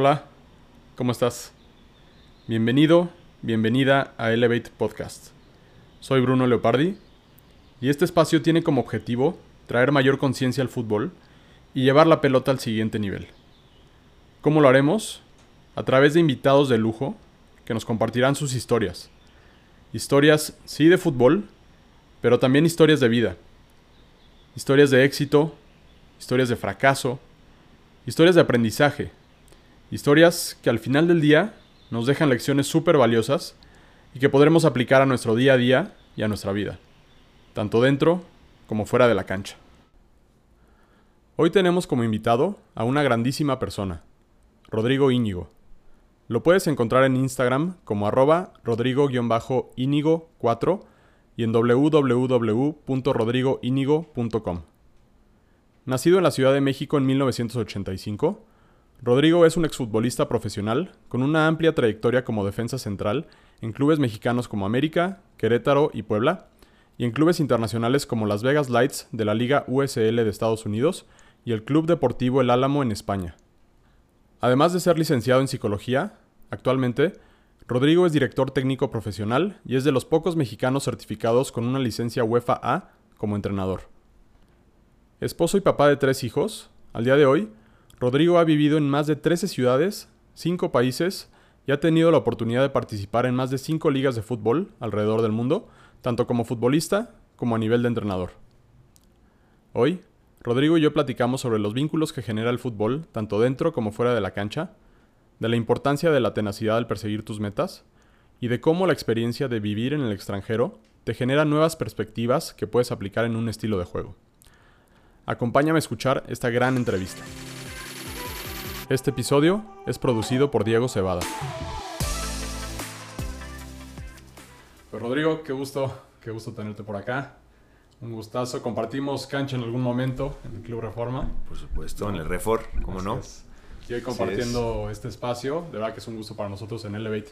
Hola, ¿cómo estás? Bienvenido, bienvenida a Elevate Podcast. Soy Bruno Leopardi y este espacio tiene como objetivo traer mayor conciencia al fútbol y llevar la pelota al siguiente nivel. ¿Cómo lo haremos? A través de invitados de lujo que nos compartirán sus historias. Historias, sí, de fútbol, pero también historias de vida. Historias de éxito, historias de fracaso, historias de aprendizaje. Historias que al final del día nos dejan lecciones súper valiosas y que podremos aplicar a nuestro día a día y a nuestra vida, tanto dentro como fuera de la cancha. Hoy tenemos como invitado a una grandísima persona, Rodrigo Íñigo. Lo puedes encontrar en Instagram como arroba rodrigo-íñigo4 y en www.rodrigoíñigo.com. Nacido en la Ciudad de México en 1985, Rodrigo es un exfutbolista profesional con una amplia trayectoria como defensa central en clubes mexicanos como América, Querétaro y Puebla, y en clubes internacionales como Las Vegas Lights de la Liga USL de Estados Unidos y el Club Deportivo El Álamo en España. Además de ser licenciado en psicología, actualmente, Rodrigo es director técnico profesional y es de los pocos mexicanos certificados con una licencia UEFA A como entrenador. Esposo y papá de tres hijos, al día de hoy, Rodrigo ha vivido en más de 13 ciudades, 5 países y ha tenido la oportunidad de participar en más de 5 ligas de fútbol alrededor del mundo, tanto como futbolista como a nivel de entrenador. Hoy, Rodrigo y yo platicamos sobre los vínculos que genera el fútbol, tanto dentro como fuera de la cancha, de la importancia de la tenacidad al perseguir tus metas, y de cómo la experiencia de vivir en el extranjero te genera nuevas perspectivas que puedes aplicar en un estilo de juego. Acompáñame a escuchar esta gran entrevista. Este episodio es producido por Diego Cebada. Pues Rodrigo, qué gusto, qué gusto tenerte por acá. Un gustazo. Compartimos cancha en algún momento en el Club Reforma. Por supuesto, en el Refor, ¿cómo no? Y hoy compartiendo este espacio. De verdad que es un gusto para nosotros en Elevate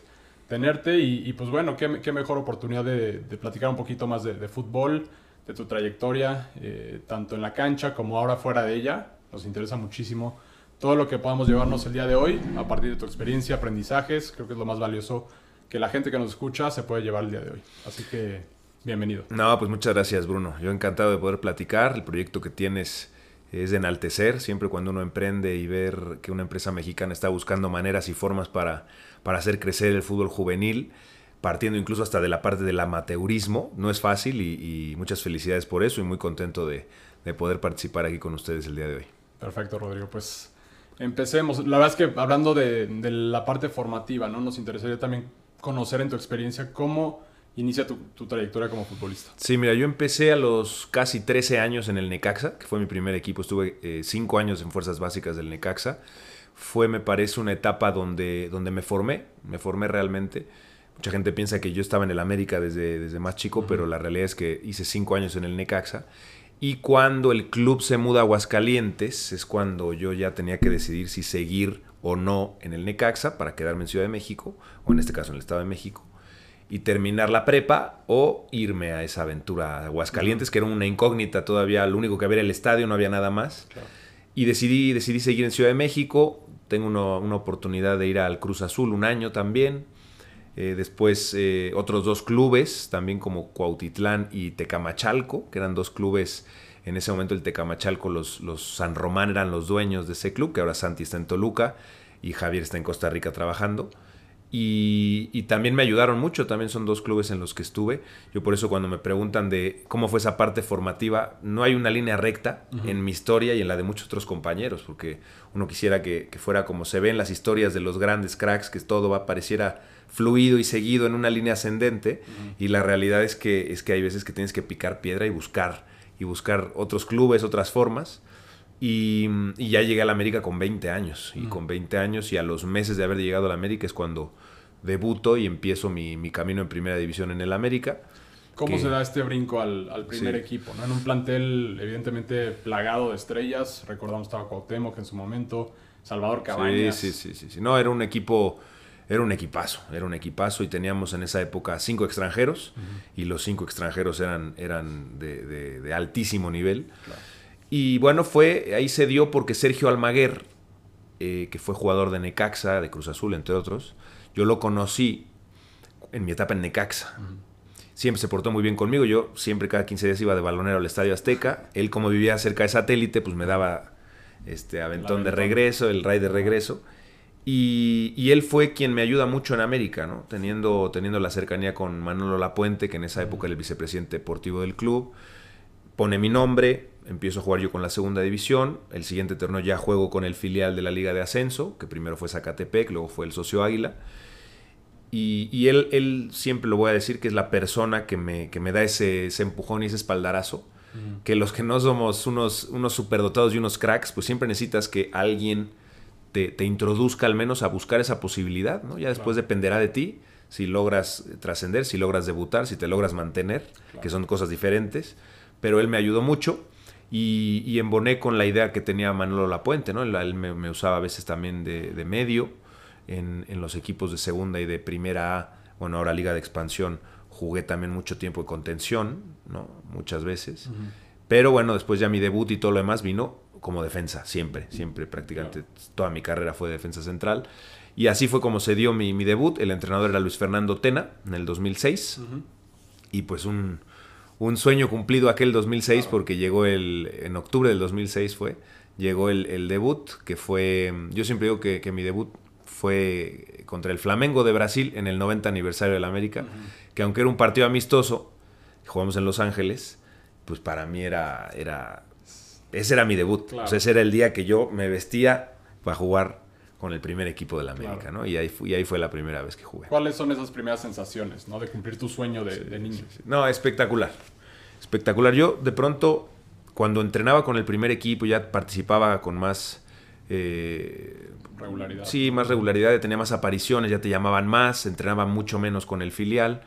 tenerte. Y, pues bueno, qué, mejor oportunidad de, platicar un poquito más de, fútbol, de tu trayectoria, eh, tanto en la cancha como ahora fuera de ella. Nos interesa muchísimo todo lo que podamos llevarnos el día de hoy a partir de tu experiencia, aprendizajes. Creo que es lo más valioso que la gente que nos escucha se puede llevar el día de hoy. Así que bienvenido. No, pues muchas gracias Bruno. Yo encantado de poder platicar. El proyecto que tienes es de enaltecer, siempre cuando uno emprende y ver que una empresa mexicana está buscando maneras y formas para, para hacer crecer el fútbol juvenil, partiendo incluso hasta de la parte del amateurismo. No es fácil y, muchas felicidades por eso y muy contento de, de poder participar aquí con ustedes el día de hoy. Perfecto, Rodrigo. Pues Empecemos. La verdad es que hablando de, la parte formativa, ¿no? Nos interesaría también conocer en tu experiencia cómo inicia tu, trayectoria como futbolista. Sí, mira, yo empecé a los casi 13 años en el Necaxa, que fue mi primer equipo. Estuve 5 eh, años en Fuerzas Básicas del Necaxa. Fue, me parece, una etapa donde, donde me formé, me formé realmente. Mucha gente piensa que yo estaba en el América desde, desde más chico, pero la realidad es que hice 5 años en el Necaxa y cuando el club se muda a Aguascalientes, es cuando yo ya tenía que decidir si seguir o no en el Necaxa para quedarme en Ciudad de México, o en este caso en el Estado de México, y terminar la prepa o irme a esa aventura a Aguascalientes, que era una incógnita todavía, lo único que había era el estadio, no había nada más. Y decidí, decidí seguir en Ciudad de México, tengo una oportunidad de ir al Cruz Azul un año también, eh, después eh, otros dos clubes, también como Cuautitlán y Tecamachalco, que eran dos clubes, en ese momento el Tecamachalco, los, los San Román eran los dueños de ese club, que ahora Santi está en Toluca y Javier está en Costa Rica trabajando. Y, también me ayudaron mucho, también son dos clubes en los que estuve. Yo por eso cuando me preguntan de cómo fue esa parte formativa, no hay una línea recta en mi historia y en la de muchos otros compañeros, porque uno quisiera que, que, fuera como se ve en las historias de los grandes cracks, que todo va, pareciera fluido y seguido en una línea ascendente y la realidad es que, es que hay veces que tienes que picar piedra y buscar y buscar otros clubes, otras formas. Y, ya llegué a la América con 20 años. Y con 20 años y a los meses de haber llegado a la América es cuando debuto y empiezo mi, camino en primera división en el América. ¿Cómo se da este brinco al, primer equipo? ¿no? En un plantel evidentemente plagado de estrellas. Recordamos estaba Cuauhtémoc en su momento, Salvador Cabañas. Sí, sí, sí, sí, No, era un equipo era un equipazo, era un equipazo y teníamos en esa época cinco extranjeros y los cinco extranjeros eran, eran de, altísimo nivel. Y bueno, fue, ahí se dio porque Sergio Almaguer eh, que fue jugador de Necaxa, de Cruz Azul, entre otros. Yo lo conocí en mi etapa en Necaxa. Siempre se portó muy bien conmigo. Yo siempre cada 15 días iba de balonero al Estadio Azteca. Él como vivía cerca de satélite, pues me daba este aventón de regreso, el ray de regreso. Y, él fue quien me ayuda mucho en América, ¿no? Teniendo, teniendo la cercanía con Manolo Lapuente, que en esa época era el vicepresidente deportivo del club. Pone mi nombre, empiezo a jugar yo con la segunda división. El siguiente torneo ya juego con el filial de la Liga de Ascenso, que primero fue Zacatepec, luego fue el Socio Águila. Y, él, él, siempre lo voy a decir que es la persona que me, que me da ese, ese empujón y ese espaldarazo. Que los que no somos unos, unos superdotados y unos cracks, pues siempre necesitas que alguien te, introduzca al menos a buscar esa posibilidad, ¿no? Ya después dependerá de ti si logras trascender, si logras debutar, si te logras mantener, que son cosas diferentes. Pero él me ayudó mucho y, y emboné con la idea que tenía Manolo Lapuente, ¿no? Él, me, usaba a veces también de, medio en, los equipos de segunda y de primera A, bueno, ahora Liga de Expansión, jugué también mucho tiempo de contención, ¿no? Muchas veces. Pero bueno, después ya mi debut y todo lo demás vino como defensa, siempre, siempre, prácticamente toda mi carrera fue defensa central. Y así fue como se dio mi, debut. El entrenador era Luis Fernando Tena en el 2006. Y pues un, sueño cumplido aquel 2006 porque llegó el, en octubre del 2006 fue, llegó el, debut, que fue, yo siempre digo que, mi debut fue contra el Flamengo de Brasil en el 90 aniversario de la América, que aunque era un partido amistoso, jugamos en Los Ángeles, pues para mí era, era ese era mi debut. ese era el día que yo me vestía para jugar con el primer equipo de la América, ¿no? Y ahí, fue, ahí fue la primera vez que jugué. ¿Cuáles son esas primeras sensaciones, ¿no? De cumplir tu sueño de, niño. no, espectacular. Espectacular. Yo, de pronto, cuando entrenaba con el primer equipo, ya participaba con más... Eh, regularidad. Sí, más regularidad, tenía más apariciones, ya te llamaban más, entrenaba mucho menos con el filial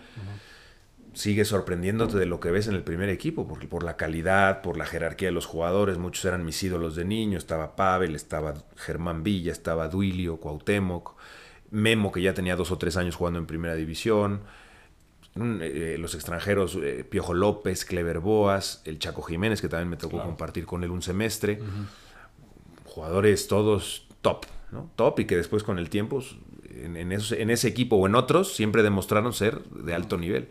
sigue sorprendiéndote de lo que ves en el primer equipo, porque por la calidad, por la jerarquía de los jugadores, muchos eran mis ídolos de niño, estaba Pavel, estaba Germán Villa, estaba Duilio, Cuauhtémoc, Memo, que ya tenía dos o tres años jugando en primera división, eh, los extranjeros, eh, Piojo López, Clever Boas, el Chaco Jiménez, que también me tocó compartir con él un semestre, jugadores todos top, ¿no? Top y que después con el tiempo en, en, en, ese equipo o en otros siempre demostraron ser de alto nivel.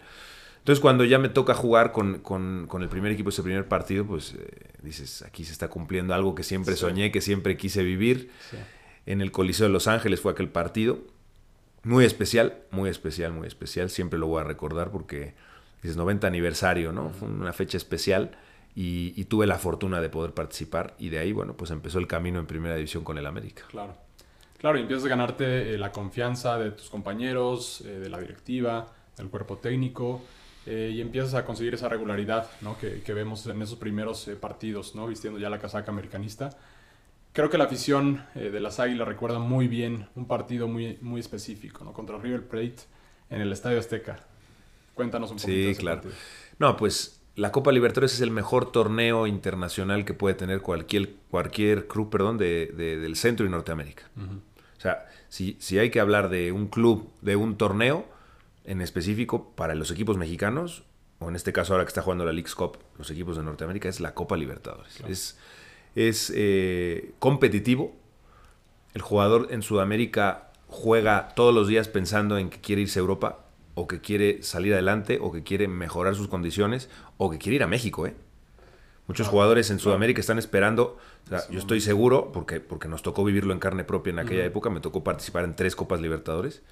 Entonces, cuando ya me toca jugar con, el primer equipo, ese primer partido, pues eh, dices, aquí se está cumpliendo algo que siempre soñé, que siempre quise vivir. En el Coliseo de Los Ángeles fue aquel partido. Muy especial, muy especial, muy especial. Siempre lo voy a recordar porque es 90 aniversario, ¿no? Fue una fecha especial y, tuve la fortuna de poder participar. Y de ahí, bueno, pues empezó el camino en primera división con el América. Claro. Claro, y empiezas a ganarte eh, la confianza de tus compañeros, eh, de la directiva, del cuerpo técnico. Eh, y empiezas a conseguir esa regularidad ¿no? que, que, vemos en esos primeros eh, partidos, ¿no? vistiendo ya la casaca americanista. Creo que la afición eh, de las Águilas recuerda muy bien un partido muy, muy específico ¿no? contra River Plate en el Estadio Azteca. Cuéntanos un poquito. Sí, claro. No, pues la Copa Libertadores es el mejor torneo internacional que puede tener cualquier, cualquier club perdón, de, del Centro y Norteamérica. O sea, si, si hay que hablar de un club, de un torneo, en específico para los equipos mexicanos, o en este caso ahora que está jugando la League's Cup, los equipos de Norteamérica, es la Copa Libertadores. Es, es eh, competitivo. El jugador en Sudamérica juega todos los días pensando en que quiere irse a Europa, o que quiere salir adelante, o que quiere mejorar sus condiciones, o que quiere ir a México. ¿eh? Muchos jugadores en Sudamérica están esperando, yo estoy seguro, porque, porque nos tocó vivirlo en carne propia en aquella época, me tocó participar en tres Copas Libertadores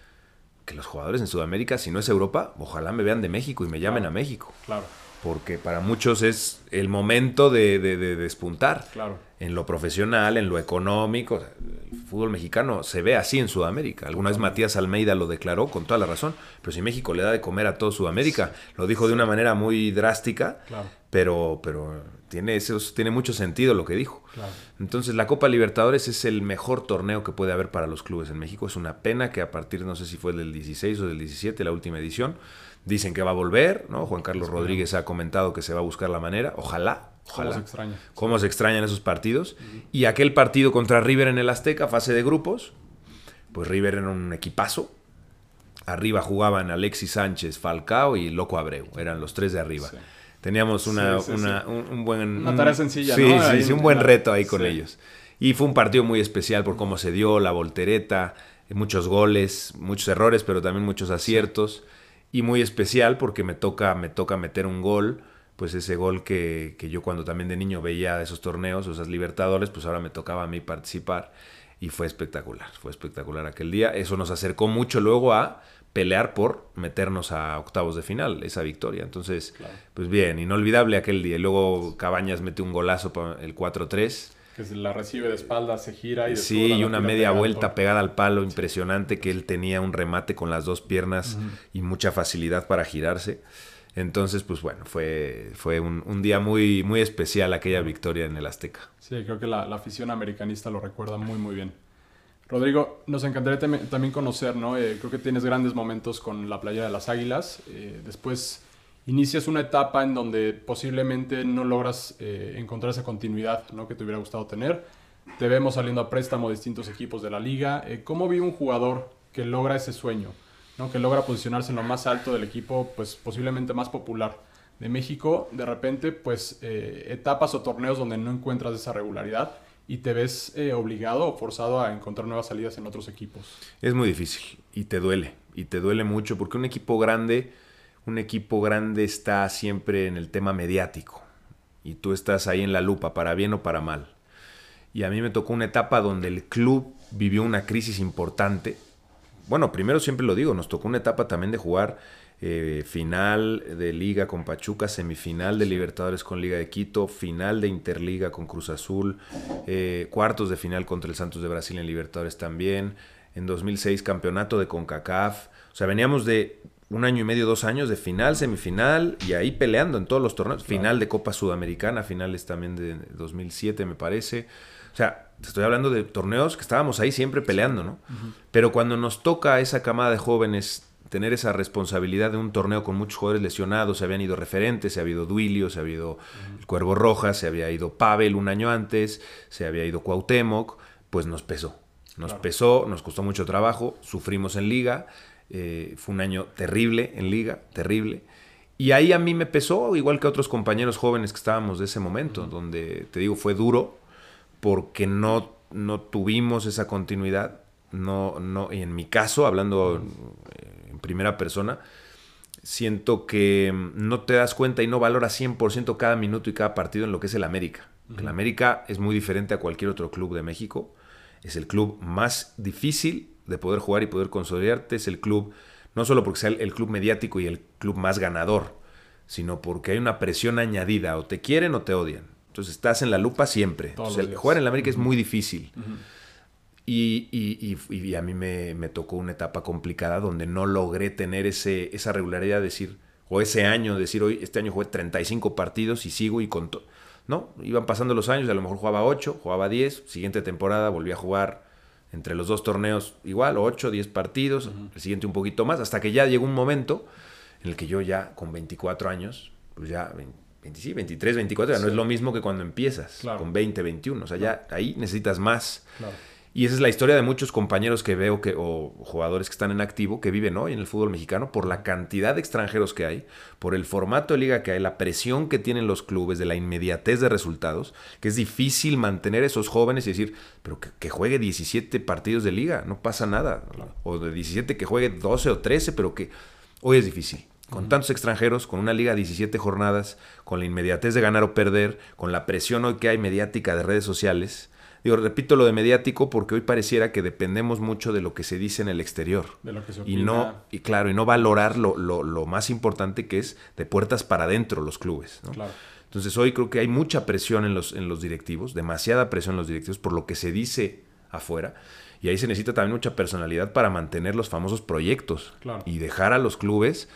que los jugadores en Sudamérica, si no es Europa, ojalá me vean de México y me llamen a México. Claro. Porque para muchos es el momento de, despuntar. Claro. En lo profesional, en lo económico. El fútbol mexicano se ve así en Sudamérica. Alguna vez Matías Almeida lo declaró con toda la razón. Pero si México le da de comer a todo Sudamérica, lo dijo de una manera muy drástica. Claro. Pero, pero tiene, tiene mucho sentido lo que dijo. Entonces la Copa Libertadores es el mejor torneo que puede haber para los clubes en México. Es una pena que a partir, no sé si fue del 16 o del 17, la última edición, dicen que va a volver, ¿no? Juan Carlos Rodríguez ha comentado que se va a buscar la manera. Ojalá, ojalá. ¿Cómo se extraña? Cómo se extrañan esos partidos. Y aquel partido contra River en el Azteca, fase de grupos, pues River era un equipazo. Arriba jugaban Alexis Sánchez, Falcao y Loco Abreu. Eran los tres de arriba. Teníamos una, Un, buen... Una tarea sencilla, sí, Sí, sí, un buen reto ahí con ellos. Y fue un partido muy especial por cómo se dio, la voltereta, muchos goles, muchos errores, pero también muchos aciertos. Y muy especial porque me toca, me toca meter un gol, pues ese gol que, que yo cuando también de niño veía esos torneos, esas Libertadores, pues ahora me tocaba a mí participar. Y fue espectacular, fue espectacular aquel día. Eso nos acercó mucho luego a pelear por meternos a octavos de final, esa victoria. Entonces, pues bien, inolvidable aquel día. Luego Cabañas mete un golazo para el 4-3. Que se la recibe de espalda, se gira y Sí, y una media vuelta pegada al palo, impresionante, que él tenía un remate con las dos piernas y mucha facilidad para girarse. Entonces, pues bueno, fue, fue un, día muy, muy especial aquella victoria en el Azteca. Sí, creo que la, afición americanista lo recuerda muy, muy bien. Rodrigo, nos encantaría también conocer, ¿no? Eh, creo que tienes grandes momentos con la playa de las Águilas. Eh, después inicias una etapa en donde posiblemente no logras eh, encontrar esa continuidad ¿no? que te hubiera gustado tener. Te vemos saliendo a préstamo de distintos equipos de la liga. ¿Cómo vive un jugador que logra ese sueño? ¿no? que logra posicionarse en lo más alto del equipo, pues posiblemente más popular de México, de repente, pues eh, etapas o torneos donde no encuentras esa regularidad y te ves eh, obligado o forzado a encontrar nuevas salidas en otros equipos. Es muy difícil y te duele, y te duele mucho porque un equipo grande, un equipo grande está siempre en el tema mediático y tú estás ahí en la lupa, para bien o para mal. Y a mí me tocó una etapa donde el club vivió una crisis importante bueno, primero siempre lo digo, nos tocó una etapa también de jugar eh, final de liga con Pachuca, semifinal de Libertadores con Liga de Quito, final de Interliga con Cruz Azul, eh, cuartos de final contra el Santos de Brasil en Libertadores también, en 2006 campeonato de CONCACAF, o sea, veníamos de un año y medio, dos años de final, semifinal y ahí peleando en todos los torneos, final de Copa Sudamericana, finales también de 2007 me parece, o sea, estoy hablando de torneos que estábamos ahí siempre peleando, ¿no? Pero cuando nos toca a esa camada de jóvenes tener esa responsabilidad de un torneo con muchos jugadores lesionados, se habían ido referentes, se había ido Duilio, se había ido el Cuervo Rojas, se había ido Pavel un año antes, se había ido Cuauhtémoc, pues nos pesó. Nos pesó, nos costó mucho trabajo, sufrimos en liga, eh, fue un año terrible en liga, terrible. Y ahí a mí me pesó, igual que a otros compañeros jóvenes que estábamos de ese momento, donde te digo, fue duro, porque no, no tuvimos esa continuidad. No, no, y en mi caso, hablando eh, en primera persona, siento que no te das cuenta y no valoras 100% cada minuto y cada partido en lo que es el América. El América es muy diferente a cualquier otro club de México. Es el club más difícil de poder jugar y poder consolidarte. Es el club, no solo porque sea el club mediático y el club más ganador, sino porque hay una presión añadida. O te quieren o te odian. Entonces estás en la lupa siempre. jugar en la América es muy difícil. Y, a mí me, tocó una etapa complicada donde no logré tener ese, esa regularidad de decir, o ese año, decir, hoy este año jugué 35 partidos y sigo y con No, iban pasando los años, a lo mejor jugaba 8, jugaba 10, siguiente temporada volví a jugar entre los dos torneos igual, 8, 10 partidos, el siguiente un poquito más, hasta que ya llegó un momento en el que yo ya con 24 años, pues ya 23, 24, ya no es lo mismo que cuando empiezas con 20, 21. O sea, ya ahí necesitas más. Y esa es la historia de muchos compañeros que veo que, o jugadores que están en activo, que viven hoy en el fútbol mexicano, por la cantidad de extranjeros que hay, por el formato de liga que hay, la presión que tienen los clubes, de la inmediatez de resultados, que es difícil mantener esos jóvenes y decir, pero que, juegue 17 partidos de liga, no pasa nada. O de 17 que juegue 12 o 13, pero que hoy es difícil con tantos extranjeros, con una liga de 17 jornadas, con la inmediatez de ganar o perder, con la presión hoy que hay mediática de redes sociales. Digo, repito lo de mediático porque hoy pareciera que dependemos mucho de lo que se dice en el exterior. De lo que se y no Y claro, y no valorar lo, lo, más importante que es de puertas para adentro los clubes. Entonces hoy creo que hay mucha presión en los, en los directivos, demasiada presión en los directivos por lo que se dice afuera. Y ahí se necesita también mucha personalidad para mantener los famosos proyectos y dejar a los clubes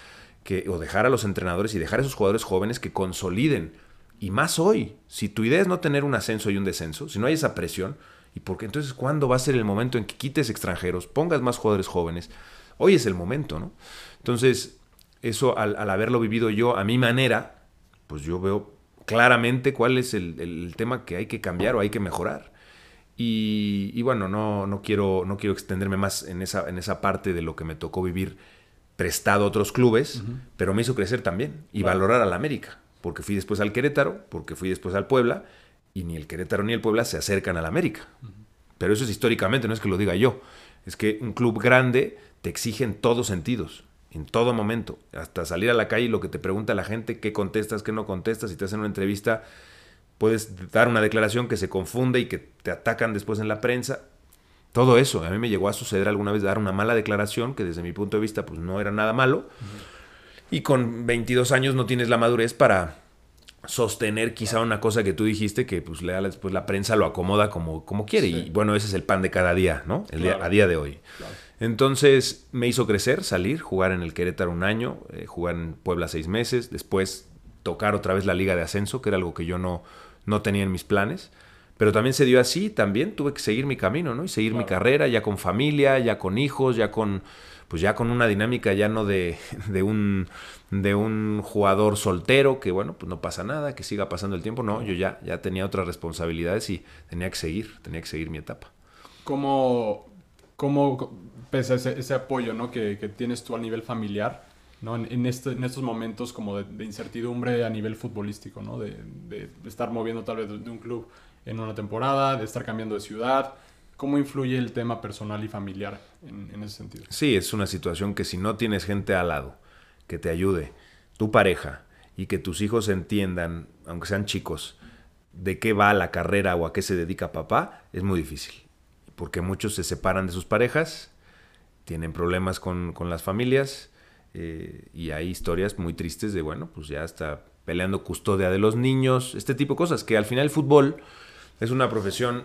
que, o dejar a los entrenadores y dejar a esos jugadores jóvenes que consoliden. Y más hoy, si tu idea es no tener un ascenso y un descenso, si no hay esa presión, ¿y porque entonces cuándo va a ser el momento en que quites extranjeros, pongas más jugadores jóvenes? Hoy es el momento, ¿no? Entonces, eso al, haberlo vivido yo a mi manera, pues yo veo claramente cuál es el, tema que hay que cambiar o hay que mejorar. Y, bueno, no, no, quiero, no quiero extenderme más en esa, en esa parte de lo que me tocó vivir prestado a otros clubes, pero me hizo crecer también y valorar al América, porque fui después al Querétaro, porque fui después al Puebla y ni el Querétaro ni el Puebla se acercan al América. Pero eso es históricamente, no es que lo diga yo. Es que un club grande te exige en todos sentidos, en todo momento. Hasta salir a la calle y lo que te pregunta la gente, qué contestas, qué no contestas. Si te hacen una entrevista, puedes dar una declaración que se confunde y que te atacan después en la prensa. Todo eso. A mí me llegó a suceder alguna vez dar una mala declaración que desde mi punto de vista pues no era nada malo. Y con 22 años no tienes la madurez para sostener quizá una cosa que tú dijiste que pues después la prensa lo acomoda como, como quiere. Y bueno, ese es el pan de cada día, ¿no? El día, a día de hoy. Entonces me hizo crecer, salir, jugar en el Querétaro un año, eh, jugar en Puebla seis meses, después tocar otra vez la liga de ascenso, que era algo que yo no, no tenía en mis planes. Pero también se dio así, también tuve que seguir mi camino, ¿no? Y seguir mi carrera, ya con familia, ya con hijos, ya con, pues ya con una dinámica ya no de, de, un, de un jugador soltero, que bueno, pues no pasa nada, que siga pasando el tiempo. No, yo ya, ya tenía otras responsabilidades y tenía que seguir, tenía que seguir mi etapa. ¿Cómo, cómo pese a ese, apoyo ¿no? que, que, tienes tú a nivel familiar, ¿no? En, este, en estos momentos como de, incertidumbre a nivel futbolístico, ¿no? De, de, estar moviendo tal vez de un club en una temporada, de estar cambiando de ciudad. ¿Cómo influye el tema personal y familiar en, ese sentido? Sí, es una situación que si no tienes gente al lado que te ayude, tu pareja, y que tus hijos entiendan, aunque sean chicos, de qué va la carrera o a qué se dedica papá, es muy difícil. Porque muchos se separan de sus parejas, tienen problemas con, con las familias, eh, y hay historias muy tristes de, bueno, pues ya está peleando custodia de los niños, este tipo de cosas, que al final el fútbol es una profesión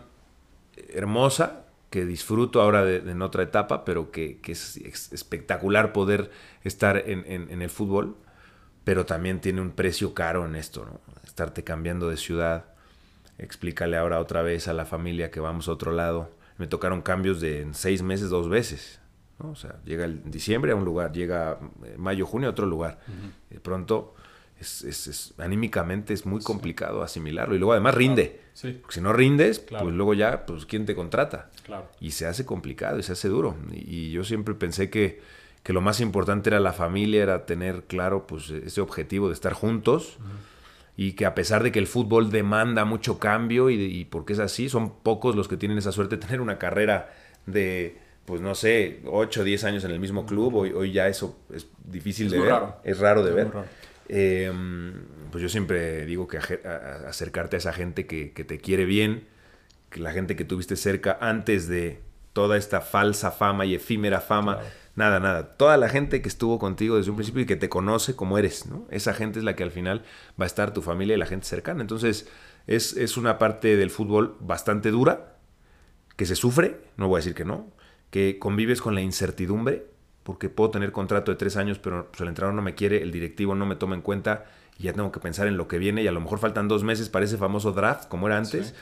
hermosa, que disfruto ahora en otra etapa, pero que, es espectacular poder estar en, el fútbol, pero también tiene un precio caro en esto, ¿no? Estarte cambiando de ciudad, explícale ahora otra vez a la familia que vamos a otro lado. Me tocaron cambios de en seis meses, dos veces. ¿no? O sea, llega el diciembre a un lugar, llega eh, mayo, junio a otro lugar. De pronto es, anímicamente es muy complicado asimilarlo. Y luego además rinde. Si no rindes, pues luego ya, pues ¿quién te contrata? Y se hace complicado y se hace duro. Y, yo siempre pensé que, que, lo más importante era la familia, era tener claro pues ese objetivo de estar juntos. Y que a pesar de que el fútbol demanda mucho cambio y, y porque es así, son pocos los que tienen esa suerte de tener una carrera de, pues no sé, 8 o 10 años en el mismo club. Hoy, hoy ya eso es difícil de ver. Es raro de ver. Em, pues yo siempre digo que acercarte a esa gente que, te quiere bien, que la gente que tuviste cerca antes de toda esta falsa fama y efímera fama. Nada, nada. Toda la gente que estuvo contigo desde un principio y que te conoce como eres, ¿no? Esa gente es la que al final va a estar tu familia y la gente cercana. Entonces, es, es una parte del fútbol bastante dura, que se sufre, no voy a decir que no, que convives con la incertidumbre, porque puedo tener contrato de tres años, pero pues, el entrenador no me quiere, el directivo no me toma en cuenta y ya tengo que pensar en lo que viene y a lo mejor faltan dos meses para ese famoso draft, como era antes,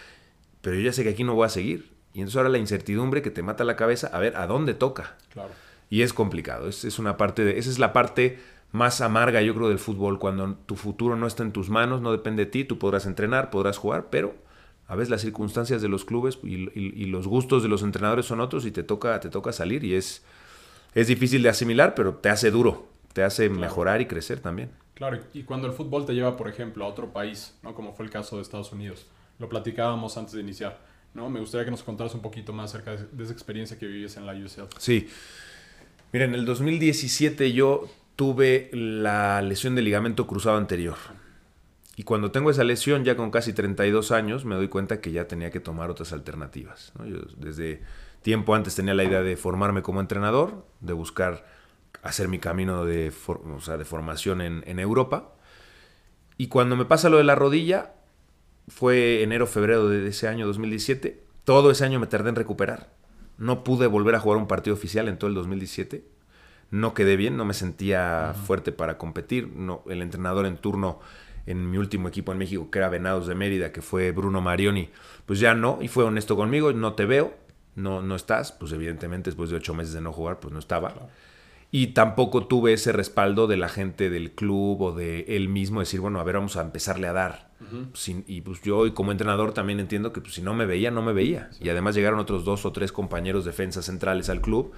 pero yo ya sé que aquí no voy a seguir. Y entonces ahora la incertidumbre que te mata la cabeza, a ver, ¿a dónde toca? Claro. Y es complicado, es, es una parte de, esa es la parte más amarga, yo creo, del fútbol, cuando tu futuro no está en tus manos, no depende de ti, tú podrás entrenar, podrás jugar, pero a veces las circunstancias de los clubes y, y los gustos de los entrenadores son otros y te toca, te toca salir y es es difícil de asimilar, pero te hace duro, te hace mejorar y crecer también. Claro, y cuando el fútbol te lleva, por ejemplo, a otro país, ¿no? como fue el caso de Estados Unidos, lo platicábamos antes de iniciar, ¿no? Me gustaría que nos contaras un poquito más acerca de, esa experiencia que vivías en la UCL. Sí. Mira, en el 2017 yo tuve la lesión del ligamento cruzado anterior. Y cuando tengo esa lesión, ya con casi 32 años, me doy cuenta que ya tenía que tomar otras alternativas. Yo desde Tiempo antes tenía la idea de formarme como entrenador, de buscar hacer mi camino de, de formación en, Europa. Y cuando me pasa lo de la rodilla, fue enero, febrero de ese año 2017. Todo ese año me tardé en recuperar. No pude volver a jugar un partido oficial en todo el 2017. No quedé bien, no me sentía fuerte para competir. No, el entrenador en turno en mi último equipo en México, que era Venados de Mérida, que fue Bruno Marioni, pues ya no, y fue honesto conmigo, no te veo, no, no estás, pues evidentemente después de ocho meses de no jugar, pues no estaba. Y tampoco tuve ese respaldo de la gente del club o de él mismo, decir, bueno, a ver, vamos a empezarle a dar. y pues yo como entrenador también entiendo que pues, si no me veía, no me veía. Y además llegaron otros dos o tres compañeros defensas centrales al club.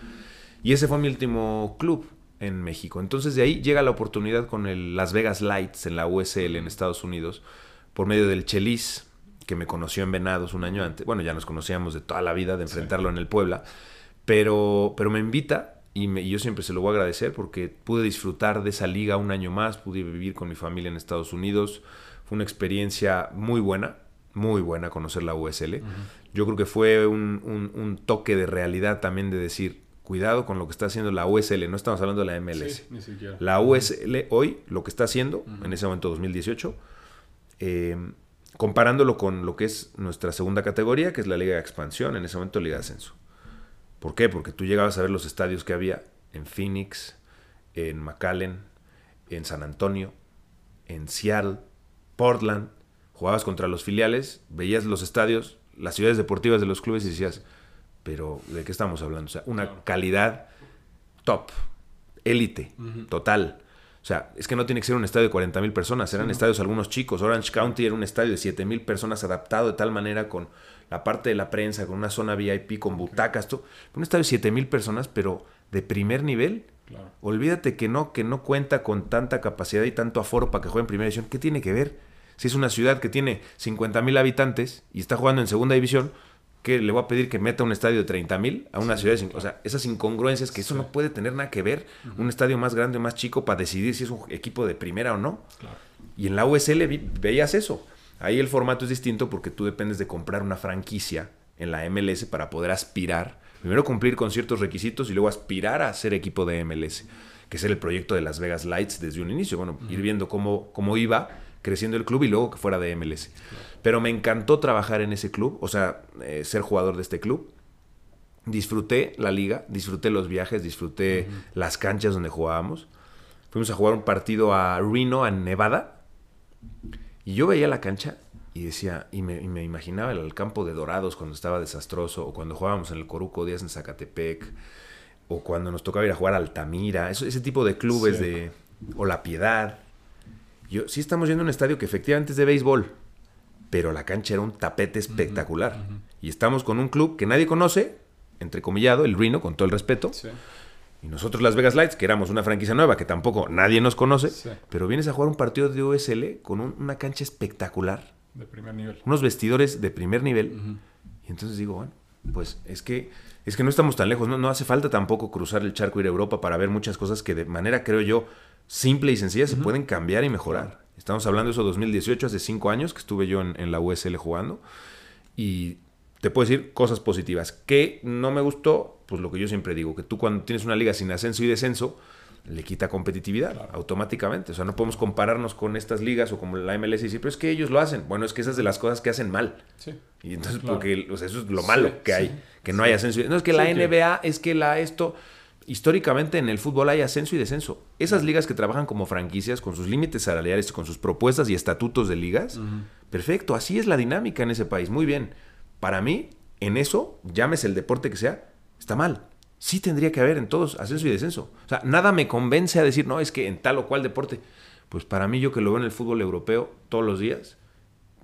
Y ese fue mi último club en México. Entonces de ahí llega la oportunidad con el Las Vegas Lights en la USL en Estados Unidos, por medio del Chelis, que me conoció en Venados un año antes. Bueno, ya nos conocíamos de toda la vida de enfrentarlo en el Puebla. Pero, pero me invita y, me- y yo siempre se lo voy a agradecer porque pude disfrutar de esa liga un año más, pude vivir con mi familia en Estados Unidos. Fue una experiencia muy buena, muy buena conocer la USL. Yo creo que fue un, un- un toque de realidad también de decir, cuidado con lo que está haciendo la USL, no estamos hablando de la MLS. Sí, ni siquiera. La USL hoy, lo que está haciendo, en ese momento 2018, eh, comparándolo con lo que es nuestra segunda categoría, que es la Liga de Expansión, en ese momento Liga de Ascenso. ¿Por qué? Porque tú llegabas a ver los estadios que había en Phoenix, en McAllen, en San Antonio, en Seattle, Portland, jugabas contra los filiales, veías los estadios, las ciudades deportivas de los clubes y decías, pero ¿de qué estamos hablando? O sea, una Claro. calidad top, élite, total. O sea, es que no tiene que ser un estadio de 40 mil personas, eran estadios algunos chicos. Orange County era un estadio de 7 mil personas adaptado de tal manera con la parte de la prensa, con una zona VIP, con butacas, todo. Un estadio de 7 mil personas, pero de primer nivel. Claro. Olvídate que no, que no cuenta con tanta capacidad y tanto aforo para que juegue en primera división. ¿Qué tiene que ver? Si es una ciudad que tiene 50 mil habitantes y está jugando en segunda división, que le voy a pedir que meta un estadio de 30 mil a una ciudad de... O sea, esas incongruencias que eso no puede tener nada que ver. Un estadio más grande o más chico para decidir si es un equipo de primera o no. Claro. Y en la USL vi- veías eso. Ahí el formato es distinto porque tú dependes de comprar una franquicia en la MLS para poder aspirar. Primero cumplir con ciertos requisitos y luego aspirar a ser equipo de MLS, que es el proyecto de Las Vegas Lights desde un inicio. Bueno, ir viendo cómo, cómo iba creciendo el club y luego que fuera de MLS. Pero me encantó trabajar en ese club, o sea, eh, ser jugador de este club. Disfruté la liga, disfruté los viajes, disfruté las canchas donde jugábamos. Fuimos a jugar un partido a Reno, en Nevada. Y yo veía la cancha y decía, y me, y me imaginaba el, campo de Dorados cuando estaba desastroso, o cuando jugábamos en el Coruco Díaz en Zacatepec, o cuando nos tocaba ir a jugar a Altamira, eso- ese tipo de clubes Sí. de. o La Piedad. Yo, sí estamos yendo a un estadio que efectivamente es de béisbol, pero la cancha era un tapete espectacular. Y estamos con un club que nadie conoce, entrecomillado, el Reno, con todo el respeto. Sí. Y nosotros las Vegas Lights, que éramos una franquicia nueva que tampoco nadie nos conoce, Sí. pero vienes a jugar un partido de USL con un- una cancha espectacular, De primer nivel. unos vestidores de primer nivel. Y entonces digo, bueno, pues es que es que no estamos tan lejos, no, no hace falta tampoco cruzar el charco ir a Europa para ver muchas cosas que de manera, creo yo, simple y sencilla se pueden cambiar y mejorar. Estamos hablando de eso 2018, hace cinco años que estuve yo en, en la USL jugando y te puedo decir cosas positivas. Que no me gustó, pues lo que yo siempre digo, que tú cuando tienes una liga sin ascenso y descenso, le quita competitividad Claro. automáticamente. O sea, no podemos compararnos con estas ligas o como la MLS y decir, pero es que ellos lo hacen. Bueno, es que esas es de las cosas que hacen mal. Sí. Y entonces, Claro. porque o sea, eso es lo Sí, malo que sí, hay, que no hay ascenso. y- No es que la que- NBA, es que la esto. Históricamente en el fútbol hay ascenso y descenso. Esas ligas que trabajan como franquicias, con sus límites salariales, con sus propuestas y estatutos de ligas, perfecto, así es la dinámica en ese país. Muy bien. Para mí, en eso, llámese el deporte que sea, está mal. Sí tendría que haber en todos ascenso y descenso. O sea, nada me convence a decir, no, es que en tal o cual deporte. Pues para mí, yo que lo veo en el fútbol europeo todos los días,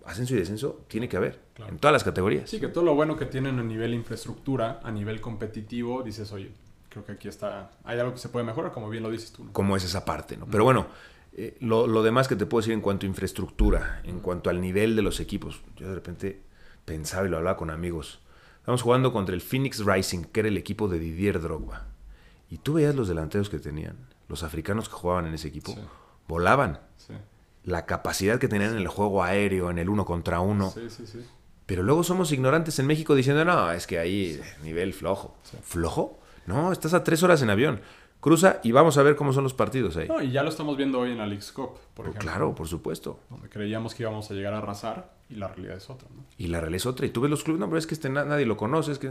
ascenso y descenso tiene que haber. Claro. En todas las categorías. Sí, que todo lo bueno que tienen a nivel infraestructura, a nivel competitivo, dices, oye, creo que aquí está, hay algo que se puede mejorar, como bien lo dices tú. ¿no? cómo es esa parte, ¿no? Pero bueno, eh, lo, lo demás que te puedo decir en cuanto a infraestructura, en cuanto al nivel de los equipos, yo de repente pensaba y lo hablaba con amigos. Estamos jugando contra el Phoenix Rising, que era el equipo de Didier Drogba. Y tú veías los delanteros que tenían, los africanos que jugaban en ese equipo, Sí. volaban. Sí. La capacidad que tenían en el juego aéreo, en el uno contra uno. Sí, sí, sí. Pero luego somos ignorantes en México diciendo, no, es que ahí nivel flojo. ¿Flojo? No, estás a tres horas en avión. Cruza y vamos a ver cómo son los partidos ahí. No, y ya lo estamos viendo hoy en la League's Cup, por ejemplo. Claro, por supuesto. Donde creíamos que íbamos a llegar a arrasar y la realidad es otra, ¿no? Y la realidad es otra. Y tú ves los clubes, no, pero es que este na- nadie lo conoce. Es que...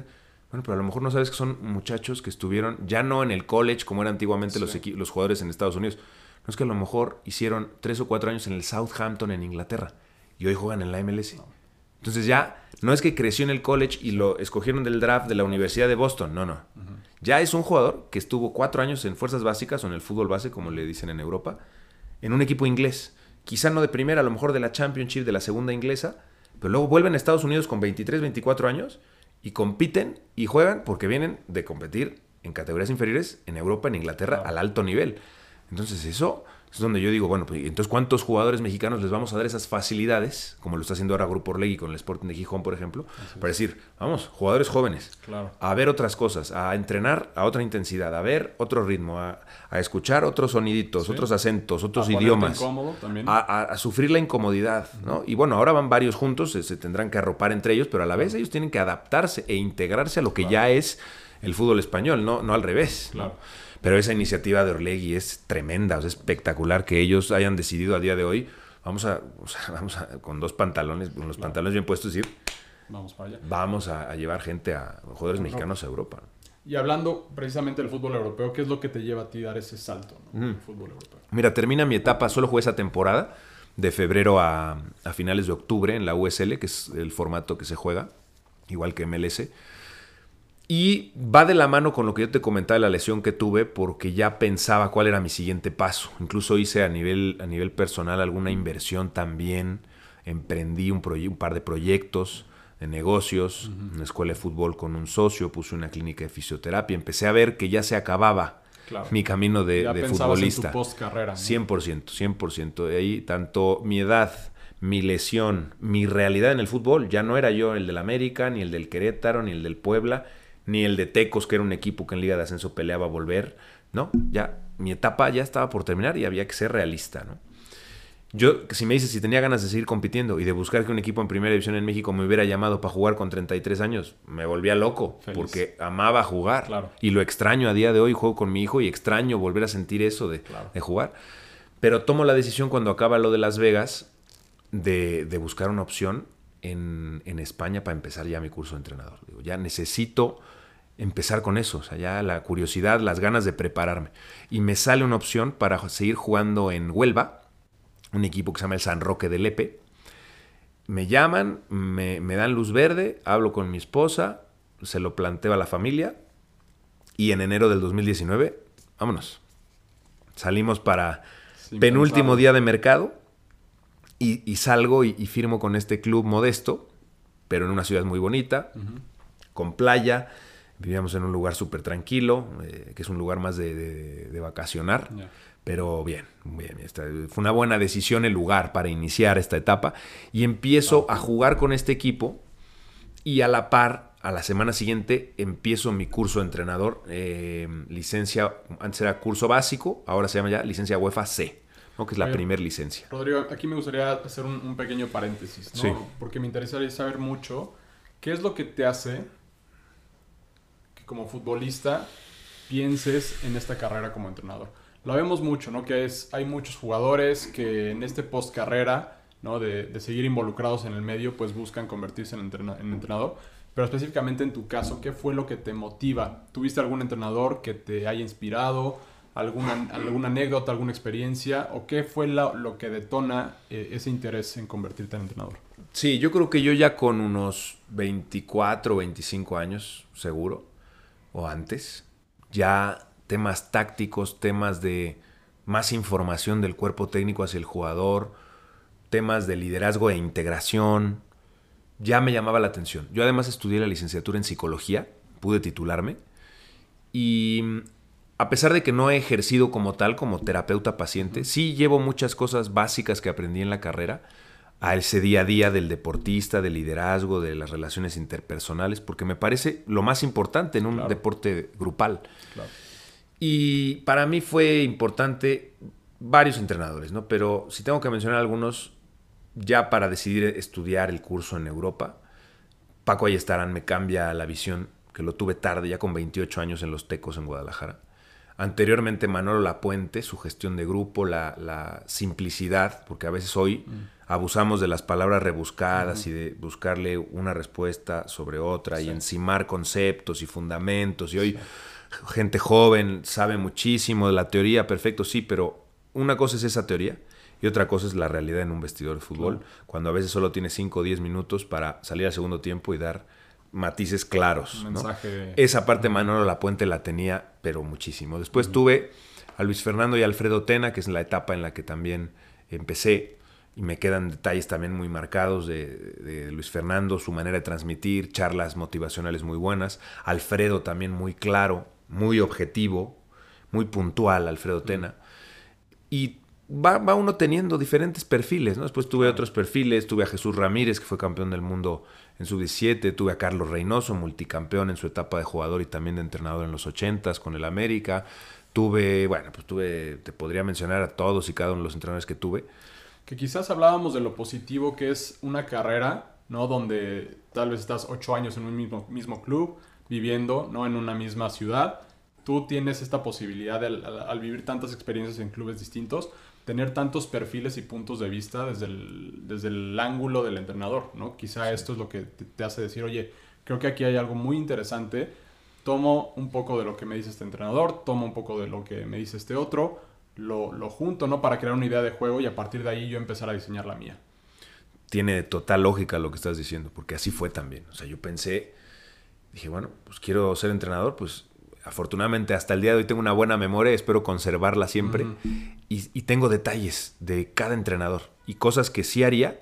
Bueno, pero a lo mejor no sabes que son muchachos que estuvieron ya no en el college como eran antiguamente los, Sí. equi- los jugadores en Estados Unidos. No es que a lo mejor hicieron tres o cuatro años en el Southampton en Inglaterra y hoy juegan en la MLS. Entonces ya no es que creció en el college y lo escogieron del draft de la Universidad de Boston. No, no. Ya es un jugador que estuvo cuatro años en fuerzas básicas o en el fútbol base, como le dicen en Europa, en un equipo inglés. Quizá no de primera, a lo mejor de la Championship, de la segunda inglesa, pero luego vuelven a Estados Unidos con 23, 24 años y compiten y juegan porque vienen de competir en categorías inferiores en Europa, en Inglaterra, al alto nivel. Entonces eso Es donde yo digo, bueno, pues, entonces, ¿cuántos jugadores mexicanos les vamos a dar esas facilidades, como lo está haciendo ahora Grupo Orlegui con el Sporting de Gijón, por ejemplo, para decir, vamos, jugadores jóvenes, Claro. a ver otras cosas, a entrenar a otra intensidad, a ver otro ritmo, a, a escuchar otros soniditos, Sí. otros acentos, otros A idiomas, a, a- a sufrir la incomodidad, ¿no? Y bueno, ahora van varios juntos, se, se tendrán que arropar entre ellos, pero a la vez ellos tienen que adaptarse e integrarse a lo que ya es el fútbol español, no, no al revés. ¿no? Pero esa iniciativa de Orlegui es tremenda, o sea, espectacular que ellos hayan decidido a día de hoy, vamos a, o sea, vamos a con dos pantalones, con los pantalones bien puestos, decir, Vamos para allá. vamos a, a llevar gente a jugadores mexicanos a Europa. Y hablando precisamente del fútbol europeo, ¿qué es lo que te lleva a ti dar ese salto ¿no? fútbol europeo? Mira, termina mi etapa, solo jugué esa temporada, de febrero a, a finales de octubre en la USL, que es el formato que se juega, igual que MLS. Y va de la mano con lo que yo te comentaba de la lesión que tuve, porque ya pensaba cuál era mi siguiente paso. Incluso hice a nivel, a nivel personal alguna inversión también. Emprendí un, par de proyectos de negocios, una escuela de fútbol con un socio, puse una clínica de fisioterapia. Empecé a ver que ya se acababa Claro. mi camino de, ya de pensabas futbolista. en tu post carrera. 100%, 100%. De ahí, tanto mi edad, mi lesión, mi realidad en el fútbol, ya no era yo el del América, ni el del Querétaro, ni el del Puebla, ni el de Tecos, que era un equipo que en Liga de Ascenso peleaba a volver. No, ya mi etapa ya estaba por terminar y había que ser realista, ¿no? Yo, si me dices si tenía ganas de seguir compitiendo y de buscar que un equipo en primera división en México me hubiera llamado para jugar con 33 años, me volvía loco Feliz. porque amaba jugar Claro. y lo extraño a día de hoy, juego con mi hijo y extraño volver a sentir eso de, Claro. de jugar. Pero tomo la decisión cuando acaba lo de Las Vegas de, de buscar una opción en, en España para empezar ya mi curso de entrenador. Digo, ya necesito empezar con eso, o sea, ya la curiosidad, las ganas de prepararme. Y me sale una opción para seguir jugando en Huelva, un equipo que se llama el San Roque de Lepe. Me llaman, me, me dan luz verde, hablo con mi esposa, se lo planteo a la familia y en enero del 2019, vámonos. Salimos para Sin penúltimo día de mercado y, y salgo y, y firmo con este club modesto, pero en una ciudad muy bonita, con playa. Vivíamos en un lugar súper tranquilo, eh, que es un lugar más de, de- de vacacionar. Pero bien, bien. está- fue una buena decisión el lugar para iniciar esta etapa. Y empiezo a jugar con este equipo y a la par, a la semana siguiente, empiezo mi curso de entrenador. eh, licencia, antes era curso básico, ahora se llama ya licencia UEFA C, ¿no? que es la Oye, primer licencia. Rodrigo, aquí me gustaría hacer un, un pequeño paréntesis, ¿no? Sí. Porque me interesaría saber mucho qué es lo que te hace que como futbolista pienses en esta carrera como entrenador. Lo vemos mucho, ¿no? Que es, hay muchos jugadores que en este post carrera, ¿no? De, de seguir involucrados en el medio, pues buscan convertirse en, entrena- en entrenador. Pero específicamente en tu caso, ¿qué fue lo que te motiva? ¿Tuviste algún entrenador que te haya inspirado? ¿Alguna, alguna anécdota, alguna experiencia? ¿O qué fue la- lo que detona eh, ese interés en convertirte en entrenador? Sí, yo creo que yo ya con unos 24 o 25 años, seguro, o antes, ya temas tácticos, temas de más información del cuerpo técnico hacia el jugador, temas de liderazgo e integración, ya me llamaba la atención. Yo además estudié la licenciatura en psicología, pude titularme, y a pesar de que no he ejercido como tal, como terapeuta paciente, sí llevo muchas cosas básicas que aprendí en la carrera a ese día a día del deportista, del liderazgo, de las relaciones interpersonales, porque me parece lo más importante en un Claro. deporte grupal. Claro. Y para mí fue importante varios entrenadores, ¿no? Pero si tengo que mencionar algunos, ya para decidir estudiar el curso en Europa, Paco Ayestarán me cambia la visión, que lo tuve tarde, ya con 28 años en Los Tecos, en Guadalajara. Anteriormente Manolo Lapuente, su gestión de grupo, la, la simplicidad, porque a veces hoy abusamos de las palabras rebuscadas y de buscarle una respuesta sobre otra y encimar conceptos y fundamentos. Y hoy gente joven sabe muchísimo de la teoría, perfecto, sí, pero una cosa es esa teoría y otra cosa es la realidad en un vestidor de fútbol, cuando a veces solo tienes 5 o 10 minutos para salir al segundo tiempo y dar matices claros. Un ¿no? mensaje Esa parte Manolo Lapuente la tenía, pero muchísimo. Después tuve a Luis Fernando y Alfredo Tena, que es la etapa en la que también empecé. Y me quedan detalles también muy marcados de, de Luis Fernando, su manera de transmitir, charlas motivacionales muy buenas. Alfredo también muy claro, muy objetivo, muy puntual, Alfredo Tena. Y va, va uno teniendo diferentes perfiles, ¿no? Después tuve otros perfiles, tuve a Jesús Ramírez, que fue campeón del mundo en su 17, tuve a Carlos Reynoso, multicampeón en su etapa de jugador y también de entrenador en los 80 con el América. Tuve, bueno, pues tuve, te podría mencionar a todos y cada uno de los entrenadores que tuve. Que quizás hablábamos de lo positivo que es una carrera, ¿no? Donde tal vez estás ocho años en un mismo, mismo club, viviendo, ¿no? En una misma ciudad. Tú tienes esta posibilidad de, al vivir tantas experiencias en clubes distintos, tener tantos perfiles y puntos de vista desde el, desde el ángulo del entrenador, ¿no? Quizá esto es lo que te, te, hace decir, oye, creo que aquí hay algo muy interesante, tomo un poco de lo que me dice este entrenador, tomo un poco de lo que me dice este otro, lo, lo junto, ¿no? Para crear una idea de juego y a partir de ahí yo empezar a diseñar la mía. Tiene total lógica lo que estás diciendo, porque así fue también. O sea, yo pensé, dije, bueno, pues quiero ser entrenador, pues afortunadamente hasta el día de hoy tengo una buena memoria, espero conservarla siempre. Uh -huh. y, y, tengo detalles de cada entrenador y cosas que sí haría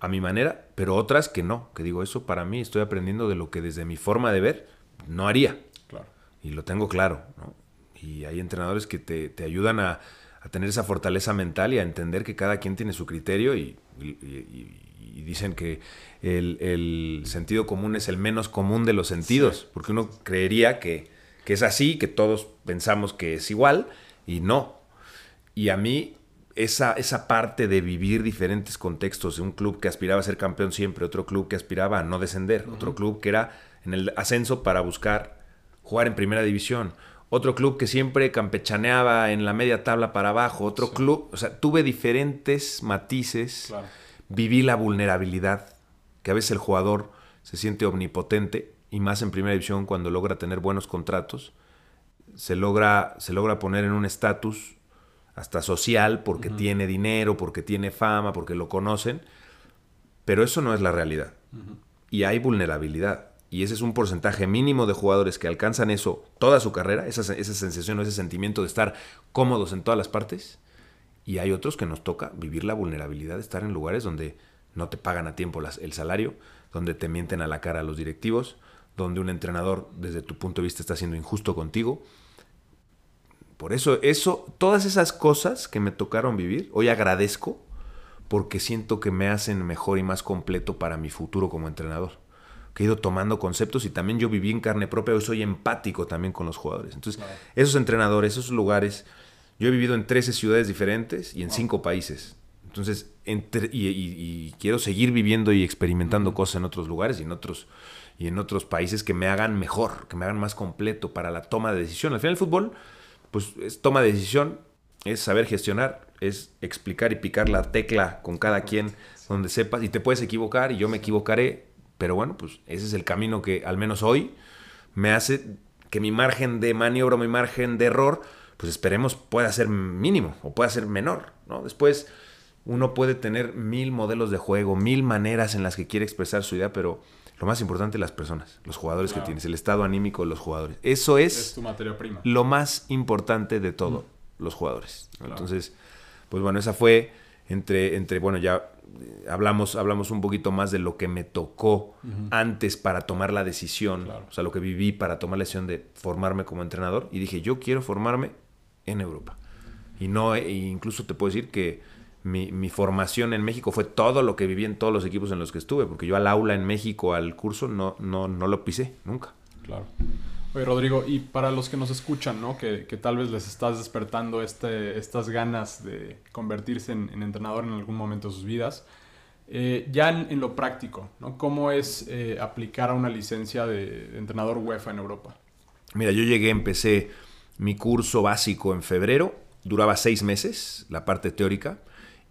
a mi manera, pero otras que no. Que digo, eso para mí estoy aprendiendo de lo que desde mi forma de ver no haría. Claro. Y lo tengo claro. ¿no? Y hay entrenadores que te, te ayudan a, a, tener esa fortaleza mental y a entender que cada quien tiene su criterio y, y, y dicen que el, el, sentido común es el menos común de los sentidos, sí. porque uno creería que que es así, que todos pensamos que es igual, y no. Y a mí, esa, esa parte de vivir diferentes contextos, de un club que aspiraba a ser campeón siempre, otro club que aspiraba a no descender, uh -huh. otro club que era en el ascenso para buscar jugar en primera división, otro club que siempre campechaneaba en la media tabla para abajo, otro sí. club, o sea, tuve diferentes matices, claro. viví la vulnerabilidad, que a veces el jugador se siente omnipotente y más en primera división cuando logra tener buenos contratos, se logra, se logra poner en un estatus hasta social porque uh -huh. tiene dinero, porque tiene fama, porque lo conocen, pero eso no es la realidad. Uh -huh. Y hay vulnerabilidad. Y ese es un porcentaje mínimo de jugadores que alcanzan eso toda su carrera, esa, esa sensación, ese sentimiento de estar cómodos en todas las partes. Y hay otros que nos toca vivir la vulnerabilidad de estar en lugares donde no te pagan a tiempo las, el salario, donde te mienten a la cara a los directivos, donde un entrenador desde tu punto de vista está siendo injusto contigo. Por eso, eso, todas esas cosas que me tocaron vivir, hoy agradezco porque siento que me hacen mejor y más completo para mi futuro como entrenador. Que he ido tomando conceptos y también yo viví en carne propia, hoy soy empático también con los jugadores. Entonces, esos entrenadores, esos lugares, yo he vivido en 13 ciudades diferentes y en wow. 5 países. Entonces, entre, y, y, y, quiero seguir viviendo y experimentando cosas en otros lugares y en otros y en otros países que me hagan mejor, que me hagan más completo para la toma de decisión. Al final el fútbol, pues es toma de decisión, es saber gestionar, es explicar y picar la tecla con cada quien donde sepas y te puedes equivocar y yo me equivocaré, pero bueno, pues ese es el camino que al menos hoy me hace que mi margen de maniobra, mi margen de error, pues esperemos pueda ser mínimo o pueda ser menor, ¿no? Después uno puede tener mil modelos de juego, mil maneras en las que quiere expresar su idea, pero lo más importante, las personas, los jugadores claro. que tienes, el estado anímico de los jugadores. Eso es, es tu materia prima. lo más importante de todo, mm. los jugadores. Claro. Entonces, pues bueno, esa fue entre, entre bueno, ya hablamos, hablamos un poquito más de lo que me tocó uh -huh. antes para tomar la decisión, claro. o sea, lo que viví para tomar la decisión de formarme como entrenador. Y dije, yo quiero formarme en Europa. Y no, e incluso te puedo decir que mi, mi, formación en México fue todo lo que viví en todos los equipos en los que estuve, porque yo al aula en México, al curso, no, no, no lo pisé, nunca. Claro. Oye, Rodrigo, y para los que nos escuchan, ¿no? Que, que tal vez les estás despertando este, estas ganas de convertirse en, en, entrenador en algún momento de sus vidas, eh, ya en, en, lo práctico, ¿no? ¿Cómo es eh, aplicar a una licencia de, de entrenador UEFA en Europa? Mira, yo llegué, empecé mi curso básico en febrero, duraba seis meses, la parte teórica,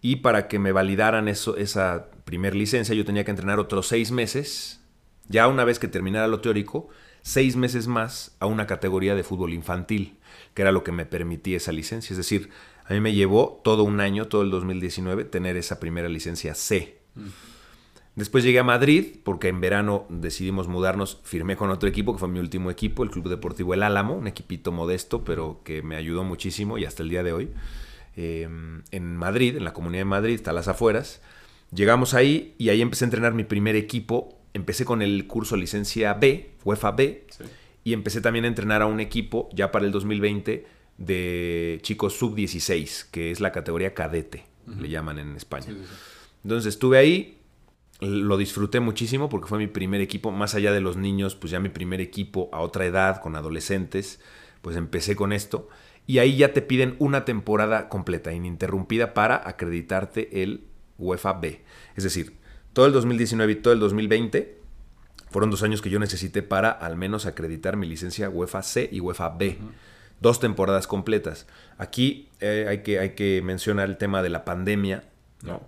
y para que me validaran eso, esa primer licencia yo tenía que entrenar otros seis meses, ya una vez que terminara lo teórico, seis meses más a una categoría de fútbol infantil, que era lo que me permitía esa licencia. Es decir, a mí me llevó todo un año, todo el 2019, tener esa primera licencia C. Mm. Después llegué a Madrid, porque en verano decidimos mudarnos, firmé con otro equipo, que fue mi último equipo, el Club Deportivo El Álamo, un equipito modesto, pero que me ayudó muchísimo y hasta el día de hoy eh, en Madrid, en la comunidad de Madrid, está a las afueras. Llegamos ahí y ahí empecé a entrenar mi primer equipo. Empecé con el curso licencia B, UEFA B, sí. y empecé también a entrenar a un equipo ya para el 2020 de chicos sub-16, que es la categoría cadete, le llaman en España. Entonces estuve ahí, lo disfruté muchísimo porque fue mi primer equipo, más allá de los niños, pues ya mi primer equipo a otra edad, con adolescentes, pues empecé con esto. Y ahí ya te piden una temporada completa, ininterrumpida, para acreditarte el UEFA B. Es decir, todo el 2019 y todo el 2020 fueron dos años que yo necesité para al menos acreditar mi licencia UEFA C y UEFA B. Dos temporadas completas. Aquí eh, hay, que, hay que mencionar el tema de la pandemia,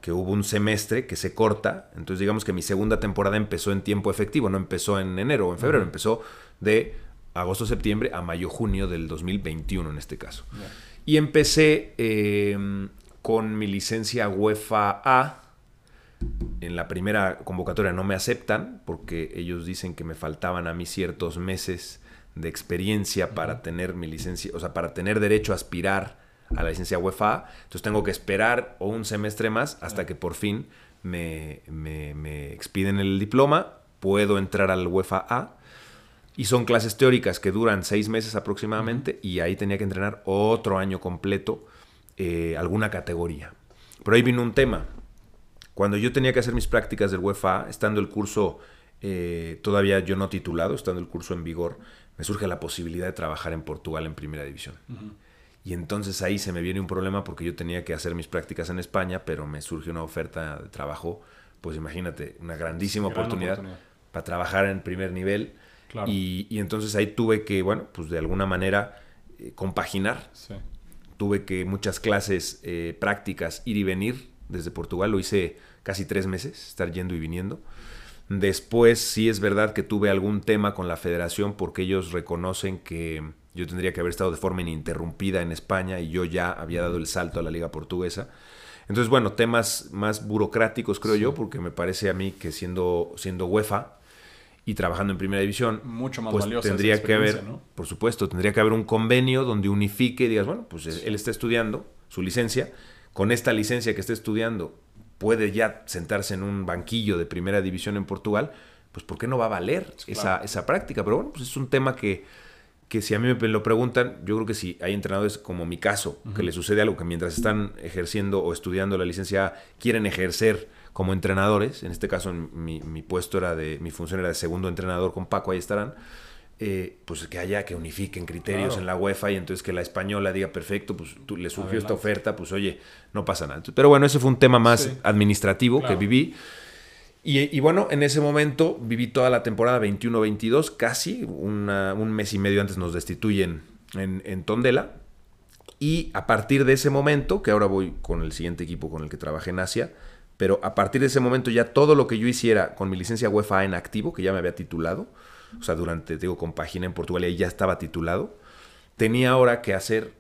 que hubo un semestre que se corta. Entonces digamos que mi segunda temporada empezó en tiempo efectivo, no empezó en enero o en febrero, empezó de agosto-septiembre a mayo-junio del 2021 en este caso. Y empecé em, con mi licencia UEFA A. En la primera convocatoria no me aceptan porque ellos dicen que me faltaban a mí ciertos meses de experiencia para tener mi licencia, o sea, para tener derecho a aspirar a la licencia UEFA. Entonces tengo que esperar o un semestre más hasta que por fin me, me expiden el diploma, puedo entrar al UEFA A y son clases teóricas que duran seis meses aproximadamente y ahí tenía que entrenar otro año completo eh, alguna categoría. Pero ahí vino un tema. Cuando yo tenía que hacer mis prácticas del UEFA, estando el curso eh, todavía yo no titulado, estando el curso en vigor, me surge la posibilidad de trabajar en Portugal en primera división. Y entonces ahí se me viene un problema porque yo tenía que hacer mis prácticas en España, pero me surge una oferta de trabajo, pues imagínate, una grandísima oportunidad, para trabajar en primer nivel y, entonces ahí tuve que, bueno, pues de alguna manera eh, compaginar. Tuve que muchas clases eh, prácticas ir y venir desde Portugal. Lo hice casi tres meses, estar yendo y viniendo. Después sí es verdad que tuve algún tema con la federación porque ellos reconocen que yo tendría que haber estado de forma ininterrumpida en España y yo ya había dado el salto a la liga portuguesa. Entonces, bueno, temas más burocráticos creo yo, porque me parece a mí que siendo, siendo UEFA, y trabajando en primera división, mucho más pues tendría que haber, por supuesto, tendría que haber un convenio donde unifique y digas, bueno, pues él está estudiando su licencia, con esta licencia que está estudiando puede ya sentarse en un banquillo de primera división en Portugal, pues ¿por qué no va a valer esa, esa práctica? Pero bueno, pues es un tema que, que si a mí me lo preguntan, yo creo que si hay entrenadores como mi caso, que le sucede algo que mientras están ejerciendo o estudiando la licencia quieren ejercer como entrenadores, en este caso mi, puesto era de, mi función era de segundo entrenador con Paco, ahí estarán, eh, pues que haya, que unifiquen criterios en la UEFA y entonces que la española diga, perfecto, pues tú, le surgió esta oferta, pues oye, no pasa nada. Pero bueno, ese fue un tema más administrativo que viví. Y, bueno, en ese momento viví toda la temporada 21-22, casi un mes y medio antes nos destituyen en, en Tondela. Y a partir de ese momento, que ahora voy con el siguiente equipo con el que trabajé en Asia, pero a partir de ese momento ya todo lo que yo hiciera con mi licencia UEFA en activo, que ya me había titulado, o sea, durante, digo, con página en Portugal y ya estaba titulado, tenía ahora que hacer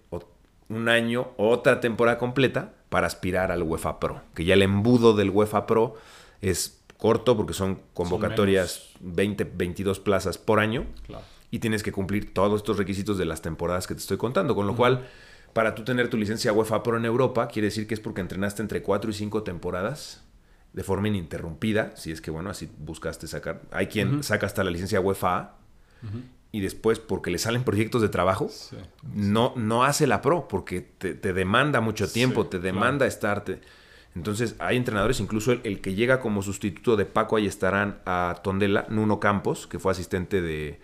un año, otra temporada completa para aspirar al UEFA Pro, que ya el embudo del UEFA Pro es corto porque son convocatorias 20, 22 plazas por año y tienes que cumplir todos estos requisitos de las temporadas que te estoy contando, con lo cual para tú tener tu licencia UEFA Pro en Europa, quiere decir que es porque entrenaste entre 4 y 5 temporadas de forma ininterrumpida, si es que, bueno, así buscaste sacar. Hay quien saca hasta la licencia UEFA y después, porque le salen proyectos de trabajo, no, no hace la Pro, porque te, demanda mucho tiempo, te demanda estarte. Entonces, hay entrenadores, incluso el, que llega como sustituto de Paco, ahí estarán a Tondela, Nuno Campos, que fue asistente de,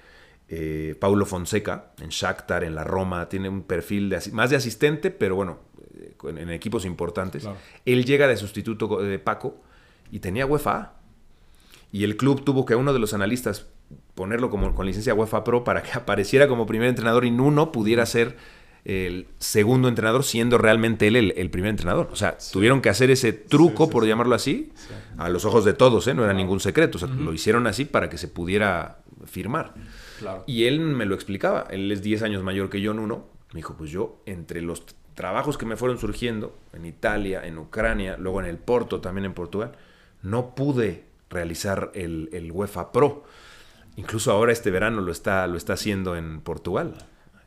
eh, Paulo Fonseca en Shakhtar, en la Roma, tiene un perfil de, más de asistente, pero bueno, eh, en, equipos importantes. Él llega de sustituto de Paco y tenía UEFA. Y el club tuvo que uno de los analistas ponerlo como con licencia UEFA Pro para que apareciera como primer entrenador y Nuno pudiera ser el segundo entrenador siendo realmente él el, primer entrenador. O sea, tuvieron que hacer ese truco, por llamarlo así, a los ojos de todos, ¿eh? no era ningún secreto. O sea, lo hicieron así para que se pudiera firmar. Y él me lo explicaba. Él es 10 años mayor que yo en uno. Me dijo, pues yo, entre los trabajos que me fueron surgiendo en Italia, en Ucrania, luego en el Porto, también en Portugal, no pude realizar el, el UEFA Pro. Incluso ahora este verano lo está, lo está haciendo en Portugal.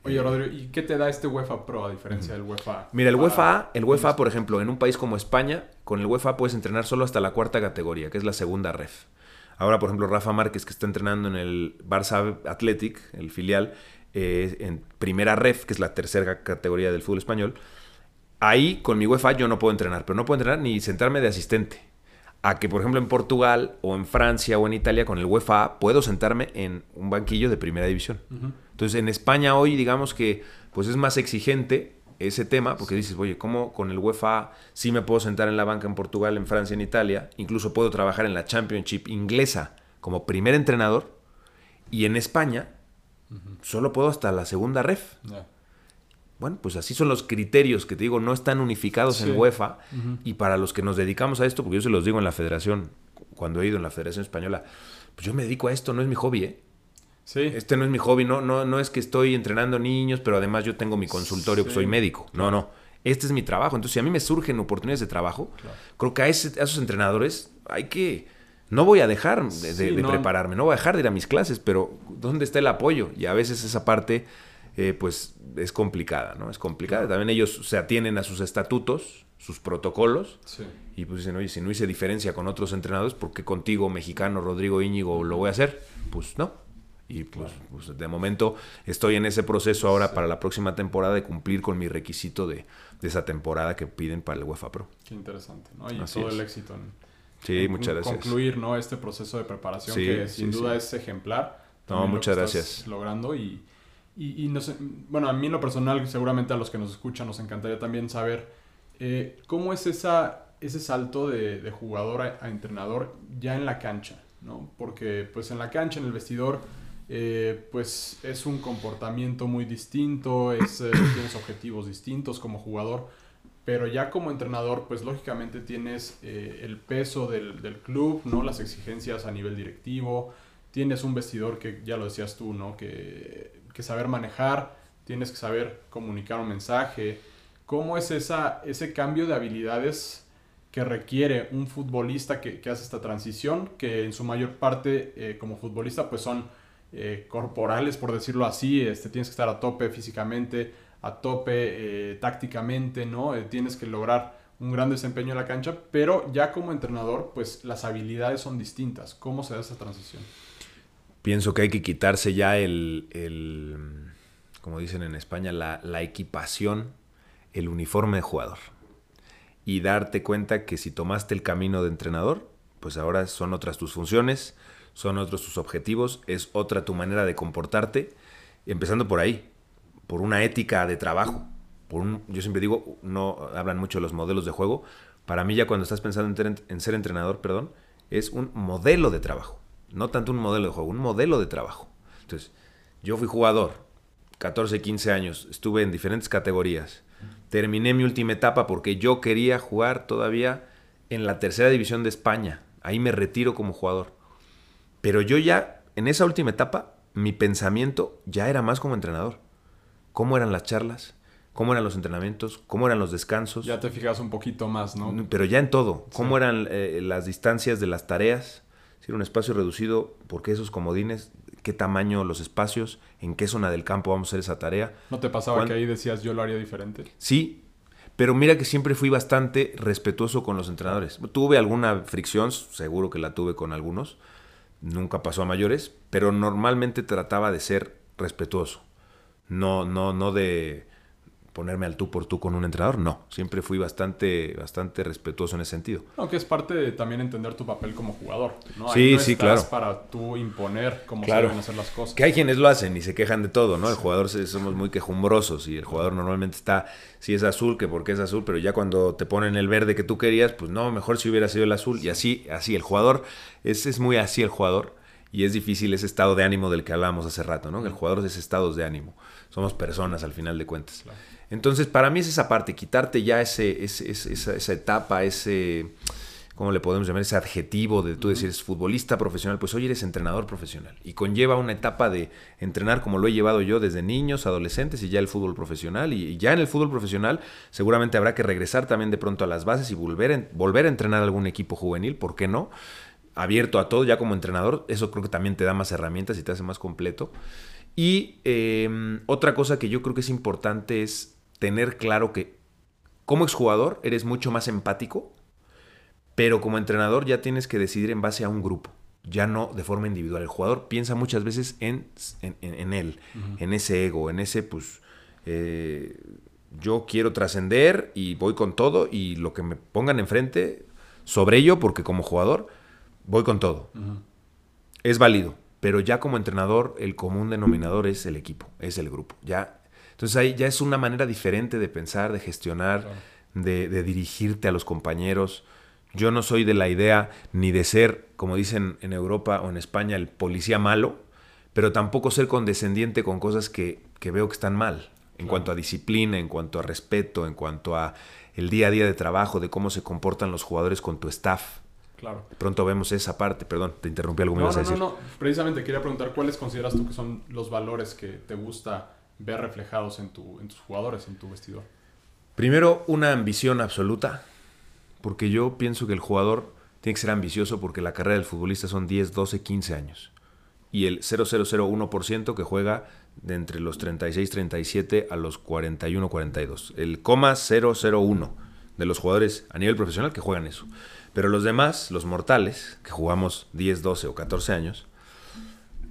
Oye, Rodrigo, ¿y qué te da este UEFA Pro a diferencia del UEFA? Mira, el UEFA, el UEFA, por ejemplo, en un país como España, con el UEFA puedes entrenar solo hasta la cuarta categoría, que es la segunda ref. Ahora, por ejemplo, Rafa Márquez, que está entrenando en el Barça Athletic, el filial, eh, en primera ref, que es la tercera categoría del fútbol español, ahí con mi UEFA yo no puedo entrenar, pero no puedo entrenar ni sentarme de asistente. A que, por ejemplo, en Portugal o en Francia o en Italia con el UEFA puedo sentarme en un banquillo de primera división. Entonces, en España hoy, digamos que pues es más exigente ese tema, porque dices, oye, ¿cómo con el UEFA sí me puedo sentar en la banca en Portugal, en Francia, en Italia? Incluso puedo trabajar en la Championship inglesa como primer entrenador. Y en España solo puedo hasta la segunda ref. Bueno, pues así son los criterios que te digo, no están unificados en UEFA. Y para los que nos dedicamos a esto, porque yo se los digo en la federación, cuando he ido en la Federación Española, pues yo me dedico a esto, no es mi hobby, ¿eh? Sí. Este no es mi hobby, no, no, no es que estoy entrenando niños, pero además yo tengo mi consultorio, que soy médico. No, no. Este es mi trabajo. Entonces, si a mí me surgen oportunidades de trabajo, creo que a, esos entrenadores hay que. No voy a dejar de, prepararme, no voy a dejar de ir a mis clases, pero ¿dónde está el apoyo? Y a veces esa parte, eh, pues, es complicada, ¿no? Es complicada. También ellos se atienen a sus estatutos, sus protocolos, y pues dicen, oye, si no hice diferencia con otros entrenadores, ¿por qué contigo, mexicano, Rodrigo Íñigo, lo voy a hacer? Pues no, y pues, pues, de momento estoy en ese proceso ahora para la próxima temporada de cumplir con mi requisito de, esa temporada que piden para el UEFA Pro. Qué interesante, ¿no? Y todo el éxito en, sí, muchas gracias. concluir ¿no? este proceso de preparación que sin duda es ejemplar. No, muchas gracias. Logrando y, y, no sé, bueno, a mí en lo personal, seguramente a los que nos escuchan nos encantaría también saber eh, cómo es esa, ese salto de, jugador a, a, entrenador ya en la cancha, ¿no? Porque pues en la cancha, en el vestidor eh, pues es un comportamiento muy distinto, eh, tienes objetivos distintos como jugador, pero ya como entrenador, pues lógicamente tienes eh, el peso del, club, ¿no? Las exigencias a nivel directivo, tienes un vestidor que ya lo decías tú, ¿no? Que, que saber manejar, tienes que saber comunicar un mensaje. ¿Cómo es esa, ese cambio de habilidades que requiere un futbolista que, que hace esta transición? Que en su mayor parte como futbolista pues son eh, corporales, por decirlo así, este, tienes que estar a tope físicamente, a tope eh, tácticamente, ¿no? Eh, tienes que lograr un gran desempeño en la cancha, pero ya como entrenador, pues las habilidades son distintas. ¿Cómo se da esa transición? Pienso que hay que quitarse ya el, como dicen en España, la, la equipación, el uniforme de jugador. Y darte cuenta que si tomaste el camino de entrenador, pues ahora son otras tus funciones, son otros tus objetivos, es otra tu manera de comportarte, empezando por ahí, por una ética de trabajo. Yo siempre digo, no hablan mucho de los modelos de juego. Para mí ya cuando estás pensando en, ser entrenador, perdón, es un modelo de trabajo. No tanto un modelo de juego, un modelo de trabajo. Entonces, yo fui jugador, 14, 15 años, estuve en diferentes categorías. Terminé mi última etapa porque yo quería jugar todavía en la tercera división de España. Ahí me retiro como jugador. Pero yo ya, en esa última etapa, mi pensamiento ya era más como entrenador. ¿Cómo eran las charlas? ¿Cómo eran los entrenamientos? ¿Cómo eran los descansos? Ya te fijas un poquito más, ¿no? Pero ya en todo. ¿Cómo eran eh, las distancias de las tareas? Si era un espacio reducido, ¿por qué esos comodines? ¿Qué tamaño los espacios? ¿En qué zona del campo vamos a hacer esa tarea? ¿No te pasaba que ahí decías yo lo haría diferente? Sí, pero mira que siempre fui bastante respetuoso con los entrenadores. Tuve alguna fricción, seguro que la tuve con algunos, nunca pasó a mayores, pero normalmente trataba de ser respetuoso. No, no, no de ponerme al tú por tú con un entrenador, no. Siempre fui bastante, bastante respetuoso en ese sentido. Aunque es parte de también entender tu papel como jugador. ¿no? Sí, sí, claro. para tú imponer cómo se deben hacer las cosas. Que hay quienes lo hacen y se quejan de todo, ¿no? El jugador somos muy quejumbrosos y el jugador normalmente está, si es azul, que porque es azul, pero ya cuando te ponen el verde que tú querías, pues no, mejor si hubiera sido el azul. Y así, así, el jugador, es, es muy así el jugador. Y es difícil ese estado de ánimo del que hablábamos hace rato, ¿no? El jugador es estados de ánimo. Somos personas al final de cuentas. Entonces, para mí es esa parte, quitarte ya ese, esa, etapa, ese, ¿cómo le podemos llamar? Ese adjetivo de tú decir, es futbolista profesional, pues hoy eres entrenador profesional. Y conlleva una etapa de entrenar como lo he llevado yo desde niños, adolescentes y ya el fútbol profesional. Y ya en el fútbol profesional seguramente habrá que regresar también de pronto a las bases y volver, volver a entrenar algún equipo juvenil, ¿por qué no? Abierto a todo ya como entrenador, eso creo que también te da más herramientas y te hace más completo. Y em, otra cosa que yo creo que es importante es tener claro que como exjugador eres mucho más empático, pero como entrenador ya tienes que decidir en base a un grupo. ya no de forma individual. El jugador piensa muchas veces en, en, él, en ese ego, en ese, pues, eh, yo quiero trascender y voy con todo y lo que me pongan enfrente sobre ello, porque como jugador voy con todo. Es válido, pero ya como entrenador el común denominador es el equipo, es el grupo. Ya, entonces ahí ya es una manera diferente de pensar, de gestionar, de, de dirigirte a los compañeros. Yo no soy de la idea ni de ser, como dicen en Europa o en España, el policía malo, pero tampoco ser condescendiente con cosas que, veo que están mal, en cuanto a disciplina, en cuanto a respeto, en cuanto a el día a día de trabajo, de cómo se comportan los jugadores con tu staff. Claro. Pronto vemos esa parte, perdón, te interrumpí algo, me ibas a decir. No, no, precisamente quería preguntar cuáles consideras tú que son los valores que te gusta ver reflejados en, tu, en tus jugadores, en tu vestidor. Primero, una ambición absoluta porque yo pienso que el jugador tiene que ser ambicioso porque la carrera del futbolista son 10, 12, 15 años. Y el 0,001% que juega de entre los 36, 37 a los 41, 42. El coma 001 de los jugadores a nivel profesional que juegan eso. Pero los demás, los mortales, que jugamos 10, 12 o 14 años,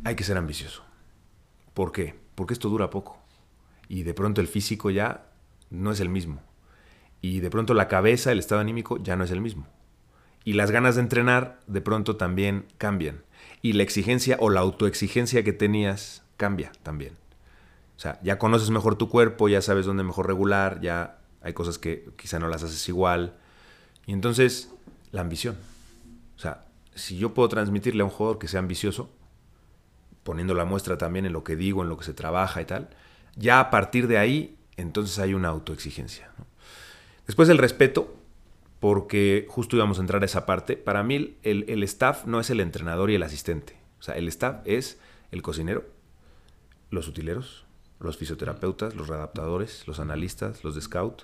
hay que ser ambicioso. ¿Por qué? Porque esto dura poco. Y de pronto el físico ya no es el mismo y de pronto la cabeza, el estado anímico ya no es el mismo. Y las ganas de entrenar de pronto también cambian. Y la exigencia o la autoexigencia que tenías cambia también. O sea, ya conoces mejor tu cuerpo, ya sabes dónde mejor regular, ya hay cosas que quizá no las haces igual. Y entonces, la ambición. O sea, si yo puedo transmitirle a un jugador que sea ambicioso, poniendo la muestra también en lo que digo, en lo que se trabaja y tal, ya a partir de ahí, entonces hay una autoexigencia. ¿no? Después el respeto, porque justo íbamos a entrar a esa parte. Para mí el, staff no es el entrenador y el asistente. O sea, el staff es el cocinero, los utileros, los fisioterapeutas, los readaptadores, los analistas, los de scout.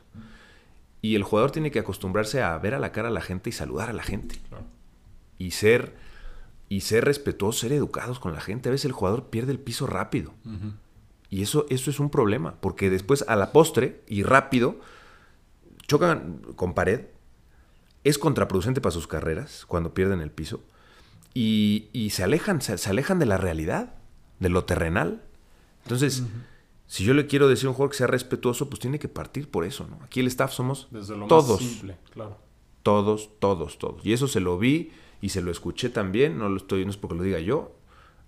Y el jugador tiene que acostumbrarse a ver a la cara a la gente y saludar a la gente. Y ser y ser respetuosos, ser educados con la gente. A veces el jugador pierde el piso rápido. Y eso, eso es un problema, porque después a la postre y rápido chocan con pared, es contraproducente para sus carreras cuando pierden el piso y, se alejan, se, alejan de la realidad, de lo terrenal. Entonces, si yo le quiero decir a un jugador que sea respetuoso, pues tiene que partir por eso, ¿no? Aquí el staff somos todos. claro. Todos, todos, todos. Y eso se lo vi y se lo escuché también, no lo estoy, no es porque lo diga yo,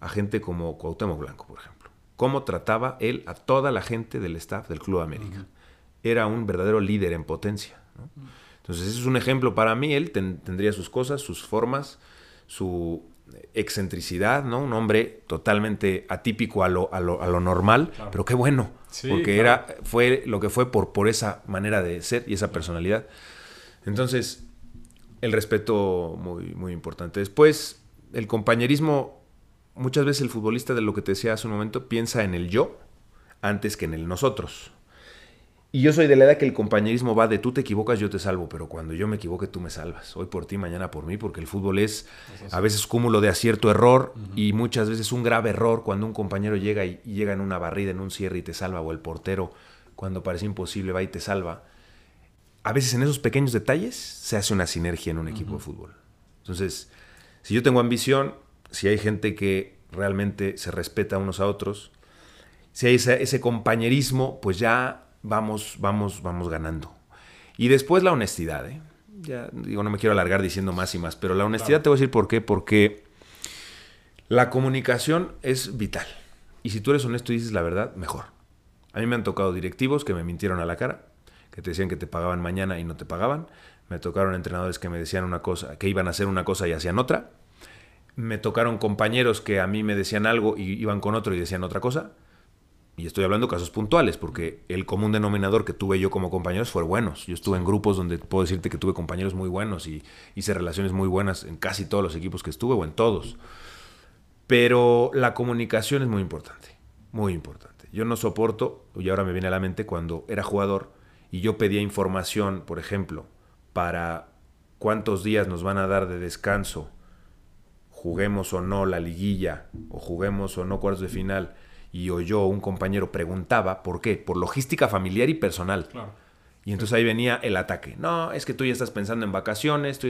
a gente como Cuauhtémoc Blanco, por ejemplo. Cómo trataba él a toda la gente del staff del Club América era un verdadero líder en potencia. Entonces, ese es un ejemplo para mí. Él tendría sus cosas, sus formas, su excentricidad, ¿no? Un hombre totalmente atípico a lo, a lo, normal, pero qué bueno, porque era, fue lo que fue por, por esa manera de ser y esa personalidad. Entonces, el respeto muy, muy importante. Después, el compañerismo, muchas veces el futbolista, de lo que te decía hace un momento, piensa en el yo antes que en el nosotros. Y yo soy de la edad que el compañerismo va de tú te equivocas, yo te salvo, pero cuando yo me equivoque, tú me salvas. Hoy por ti, mañana por mí, porque el fútbol es a veces cúmulo de acierto error y muchas veces un grave error cuando un compañero llega y, llega en una barrida, en un cierre y te salva, o el portero, cuando parece imposible, va y te salva. A veces en esos pequeños detalles se hace una sinergia en un equipo de fútbol. Entonces, si yo tengo ambición, si hay gente que realmente se respeta unos a otros, si hay ese compañerismo, pues ya vamos, vamos, vamos ganando. Y después la honestidad, ¿eh? Ya digo, no me quiero alargar diciendo más y más, pero la honestidad te voy a decir por qué. Porque la comunicación es vital. Y si tú eres honesto y dices la verdad, mejor. A mí me han tocado directivos que me mintieron a la cara, que te decían que te pagaban mañana y no te pagaban. Me tocaron entrenadores que me decían una cosa, que iban a hacer una cosa y hacían otra. Me tocaron compañeros que a mí me decían algo y iban con otro y decían otra cosa. Y estoy hablando de casos puntuales, porque el común denominador que tuve yo como compañeros fue buenos. Yo estuve en grupos donde puedo decirte que tuve compañeros muy buenos y hice relaciones muy buenas en casi todos los equipos que estuve o en todos. Pero la comunicación es muy importante, muy importante. Yo no soporto, y ahora me viene a la mente, cuando era jugador y yo pedía información, por ejemplo, para cuántos días nos van a dar de descanso, juguemos o no la liguilla, o juguemos o no cuartos de final y oyó un compañero preguntaba, ¿por qué? Por logística familiar y personal. Y entonces ahí venía el ataque. No, es que tú ya estás pensando en vacaciones, tú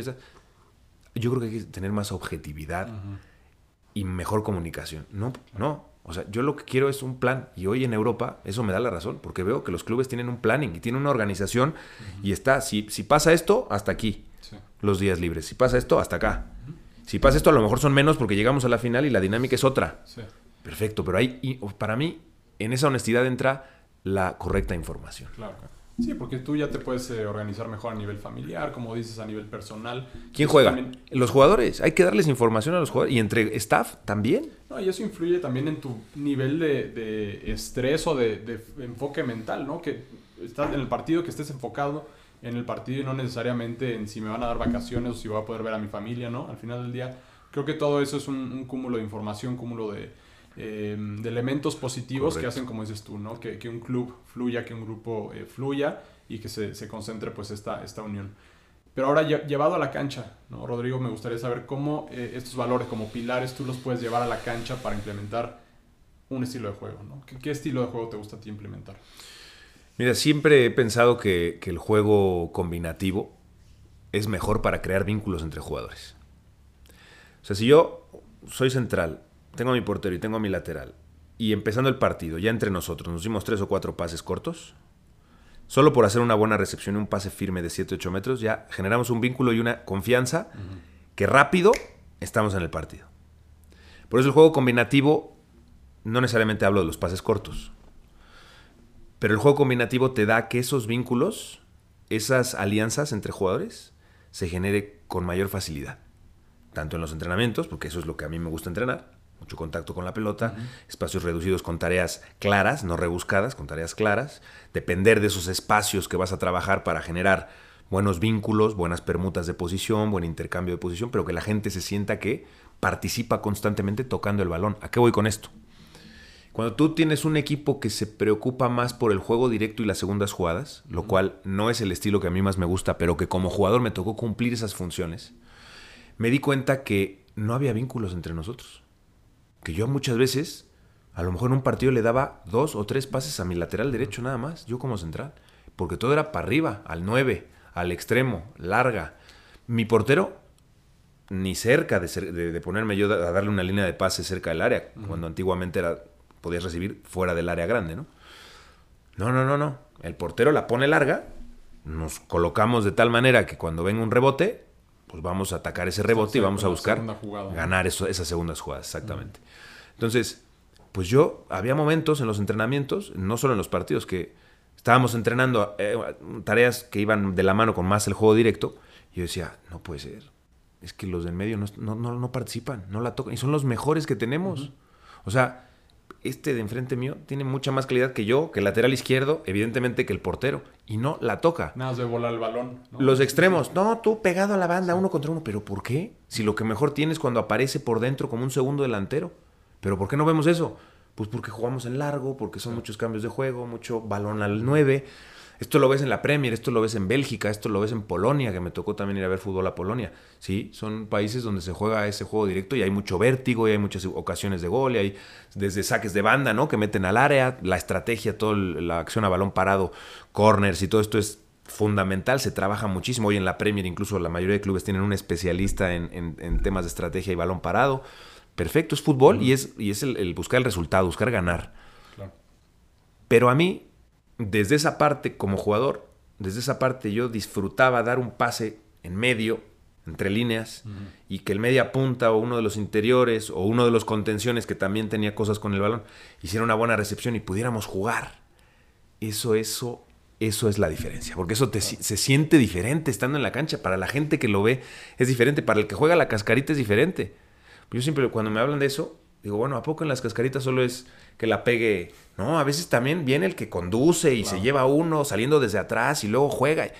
Yo creo que hay que tener más objetividad y mejor comunicación. No, no. O sea, yo lo que quiero es un plan. Y hoy en Europa eso me da la razón, porque veo que los clubes tienen un planning y tienen una organización y está, si, si pasa esto, hasta aquí, los días libres. Si pasa esto, hasta acá. Si pasa esto, a lo mejor son menos porque llegamos a la final y la dinámica es otra. Perfecto, pero hay, para mí, en esa honestidad entra la correcta información. Claro. Sí, porque tú ya te puedes eh, organizar mejor a nivel familiar, como dices, a nivel personal. ¿Quién juega? Los jugadores. Hay que darles información a los jugadores. Y entre staff también. No, y eso influye también en tu nivel de, estrés o de, enfoque mental, ¿no? Que estás en el partido, que estés enfocado en el partido y no necesariamente en si me van a dar vacaciones o si voy a poder ver a mi familia, ¿no? Al final del día, creo que todo eso es un, cúmulo de información, cúmulo de, eh, de elementos positivos que hacen, como dices tú, ¿no? Que, que un club fluya, que un grupo eh, fluya y que se, se, concentre pues esta, esta unión. Pero ahora llevado a la cancha, ¿no? Rodrigo, me gustaría saber cómo eh, estos valores como pilares tú los puedes llevar a la cancha para implementar un estilo de juego, ¿no? ¿Qué, qué estilo de juego te gusta a ti implementar? Mira, siempre he pensado que, que el juego combinativo es mejor para crear vínculos entre jugadores. O sea, si yo soy central tengo a mi portero y tengo a mi lateral, y empezando el partido, ya entre nosotros, nos dimos tres o cuatro pases cortos, solo por hacer una buena recepción y un pase firme de 7-8 metros, ya generamos un vínculo y una confianza que rápido estamos en el partido. Por eso el juego combinativo, no necesariamente hablo de los pases cortos, pero el juego combinativo te da que esos vínculos, esas alianzas entre jugadores, se genere con mayor facilidad. Tanto en los entrenamientos, porque eso es lo que a mí me gusta entrenar, mucho contacto con la pelota, espacios reducidos con tareas claras, no rebuscadas, con tareas claras, depender de esos espacios que vas a trabajar para generar buenos vínculos, buenas permutas de posición, buen intercambio de posición, pero que la gente se sienta que participa constantemente tocando el balón. ¿A qué voy con esto? Cuando tú tienes un equipo que se preocupa más por el juego directo y las segundas jugadas, lo cual no es el estilo que a mí más me gusta, pero que como jugador me tocó cumplir esas funciones, me di cuenta que no había vínculos entre nosotros. Que yo muchas veces, a lo mejor en un partido le daba dos o tres pases a mi lateral derecho nada más, yo como central, porque todo era para arriba, al 9, al extremo, larga. Mi portero, ni cerca de, ponerme yo a darle una línea de pase cerca del área, cuando antiguamente era, podías recibir fuera del área grande, ¿no? No, no, no, no. El portero la pone larga, nos colocamos de tal manera que cuando venga un rebote, pues vamos a atacar ese rebote y vamos a buscar ganar esas segundas jugadas, exactamente. Entonces, pues yo, había momentos en los entrenamientos, no solo en los partidos, que estábamos entrenando eh, tareas que iban de la mano con más el juego directo, y yo decía, no puede ser, es que los del medio no, no, participan, no la tocan, y son los mejores que tenemos. O sea, este de enfrente mío tiene mucha más calidad que yo, que el lateral izquierdo, evidentemente que el portero, y no la toca. Nada de volar el balón. Los extremos, no, tú pegado a la banda, uno contra uno, pero ¿por qué? Si lo que mejor tienes cuando aparece por dentro como un segundo delantero. ¿Pero por qué no vemos eso? Pues porque jugamos en largo, porque son muchos cambios de juego, mucho balón al 9. Esto lo ves en la Premier, esto lo ves en Bélgica, esto lo ves en Polonia, que me tocó también ir a ver fútbol a Polonia. Sí, son países donde se juega ese juego directo y hay mucho vértigo y hay muchas ocasiones de gol y hay desde saques de banda, ¿no? Que meten al área, la estrategia, toda la acción a balón parado, corners y todo esto es fundamental, se trabaja muchísimo. Hoy en la Premier incluso la mayoría de clubes tienen un especialista en, temas de estrategia y balón parado. Perfecto, es fútbol y es, y es el, buscar el resultado, buscar ganar. Pero a mí desde esa parte como jugador, desde esa parte yo disfrutaba dar un pase en medio, entre líneas, y que el media punta o uno de los interiores o uno de los contenciones que también tenía cosas con el balón, hiciera una buena recepción y pudiéramos jugar. Eso, eso, eso es la diferencia, porque eso se siente diferente estando en la cancha. Para la gente que lo ve es diferente, para el que juega la cascarita es diferente. Yo siempre cuando me hablan de eso, digo, bueno, ¿a poco en las cascaritas solo es que la pegue. No, a veces también viene el que conduce y se lleva uno saliendo desde atrás y luego juega.